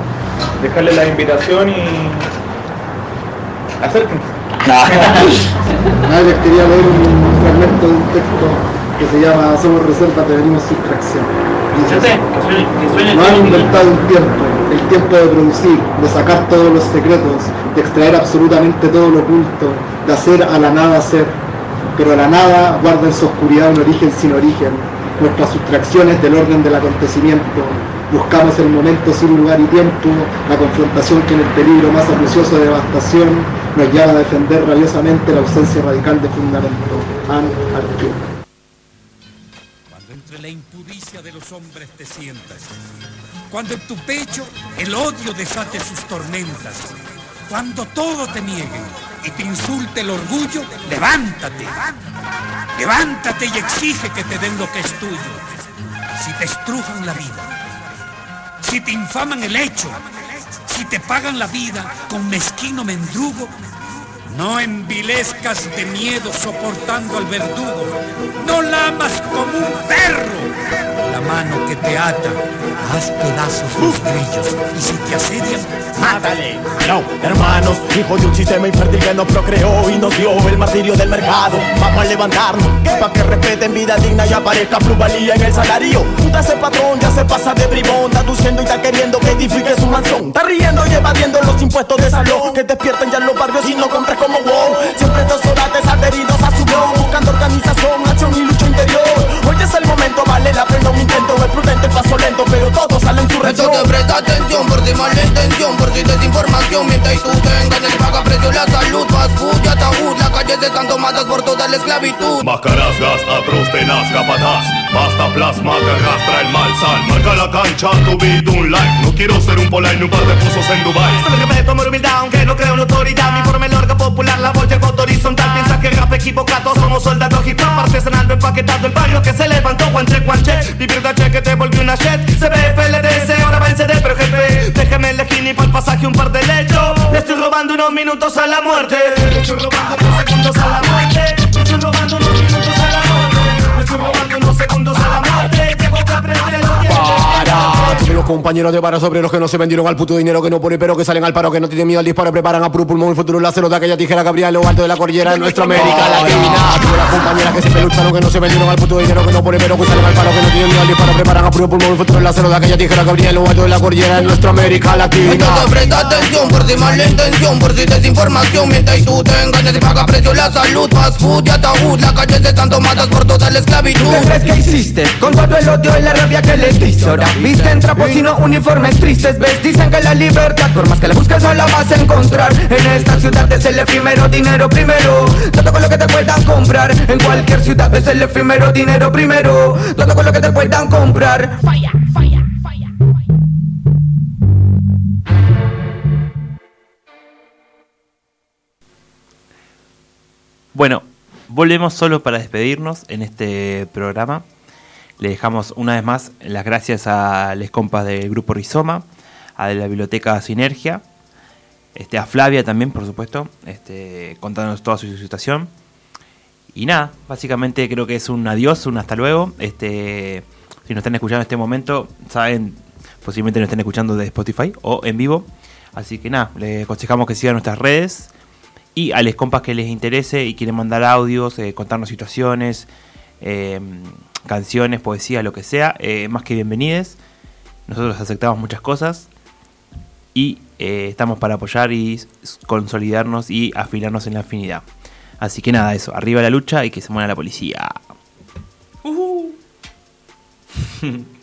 Dejarles la invitación y acérquense.
Nada, les quería leer un fragmento de un texto que se llama Somos reservas, devenimos sustracción. Dice así, No han inventado un tiempo, el tiempo de producir, de sacar todos los secretos, de extraer absolutamente todo lo oculto, de hacer a la nada ser. Pero la nada guarda en su oscuridad un origen sin origen. Nuestras sustracciones del orden del acontecimiento. Buscamos el momento sin lugar y tiempo, la confrontación que en el peligro más acucioso de devastación nos llama a defender rabiosamente la ausencia radical de fundamento. Anne.
Cuando entre la impudicia de los hombres te sientas, cuando en tu pecho el odio desate sus tormentas, cuando todo te niegue y te insulte el orgullo, levántate, levántate y exige que te den lo que es tuyo. Si te estrujan la vida, si te infaman el hecho, si te pagan la vida con mezquino mendrugo, no envilezcas de miedo soportando al verdugo. No lamas como un perro la mano que te ata. Haz pedazos los grillos y si te asedian,
Mátale. No, hermanos, hijo de un sistema infértil que nos procreó y nos dio el martirio del mercado. Vamos a levantarnos, para que respeten vida digna y aparezca plusvalía en el salario. Puta ese patrón ya se pasa de bribón, está aduciendo y está queriendo que edifique su mansión. Está riendo y evadiendo los impuestos de salón que despierten ya en los barrios y no compres como wow. Siempre estos orates adheridos a su blog, buscando organización, acción y lucha interior. Hoy es el momento, vale la pena un intento, es prudente el paso lento, pero todo sale en su región.
Entonces presta atención por si mala intención, por si desinformación. Mientras y tú te engañas y paga precio la salud Fast food y ataúd, las calles están tomadas por toda la esclavitud.
Máscaras, gas, atroz, tenaz, capataz. Basta plasma que arrastra el mal sal. Marca la cancha, tu vida un like. No quiero ser un polar ni un par de pozos en Dubai.
Solo me tomo humildad, aunque no creo en autoridad. Mi forma es larga, popular, la voz llegó horizontal. Piensa que rap equivocado, somos soldados hip hop. Artesanal, empaquetado, el barrio que se levantó Guanche, guanche, vivir de che que te volvió una shit Se ve ahora va en CD, pero jefe. Déjeme elegir ni por el pasaje un par de lechos Le estoy robando unos minutos a la muerte. Le estoy robando unos segundos a la muerte. Le estoy robando unos minutos a la muerte. Le estoy robando unos segundos a la muerte. Que aprender
Para. Tuve los compañeros de varas obreros que no se vendieron al puto dinero que no pone pero que salen al paro que no tienen miedo al disparo preparan a puro pulmón el futuro láser de aquella tijera que habría en lo alto de la cordillera de nuestra América Latina. Tuve las compañeras que siempre lucharon que no se vendieron al puto dinero que no pone pero que salen al paro que no tienen miedo al disparo preparan a puro pulmón el futuro láser de aquella tijera que habría en lo alto de la cordillera de nuestra América Latina.
Entonces presta atención por si mala intención Por si desinformación Mientras y tú te engañas y paga precio la salud Fast food y ataúd, las calles están tomadas por toda la esclavitud.
¿Qué crees que hiciste? Con todo el odio y la rabia que les diste Ahora visten trapos y no uniformes tristes. ¿Ves? Dicen que la libertad Por más que la busques no la vas a encontrar. En esta ciudad es el efímero dinero primero. Todo con lo que te puedan comprar. En cualquier ciudad es el efímero dinero primero. Todo con lo que te puedan comprar. Falla, falla
Bueno, volvemos solo para despedirnos en este programa. Le dejamos una vez más las gracias a les compas del grupo Rizoma, a la biblioteca Sinergia, este, a Flavia también, por supuesto, este, contándonos toda su situación. Y nada, básicamente creo que es un adiós, un hasta luego. Este, si nos están escuchando en este momento, saben, posiblemente nos estén escuchando de Spotify o en vivo. Así que nada, les aconsejamos que sigan nuestras redes. Y a los compas que les interese y quieren mandar audios, eh, contarnos situaciones, eh, canciones, poesía, lo que sea, eh, más que bienvenides. Nosotros aceptamos muchas cosas y eh, estamos para apoyar y consolidarnos y afilarnos en la afinidad. Así que nada, eso, arriba la lucha y que se muera la policía.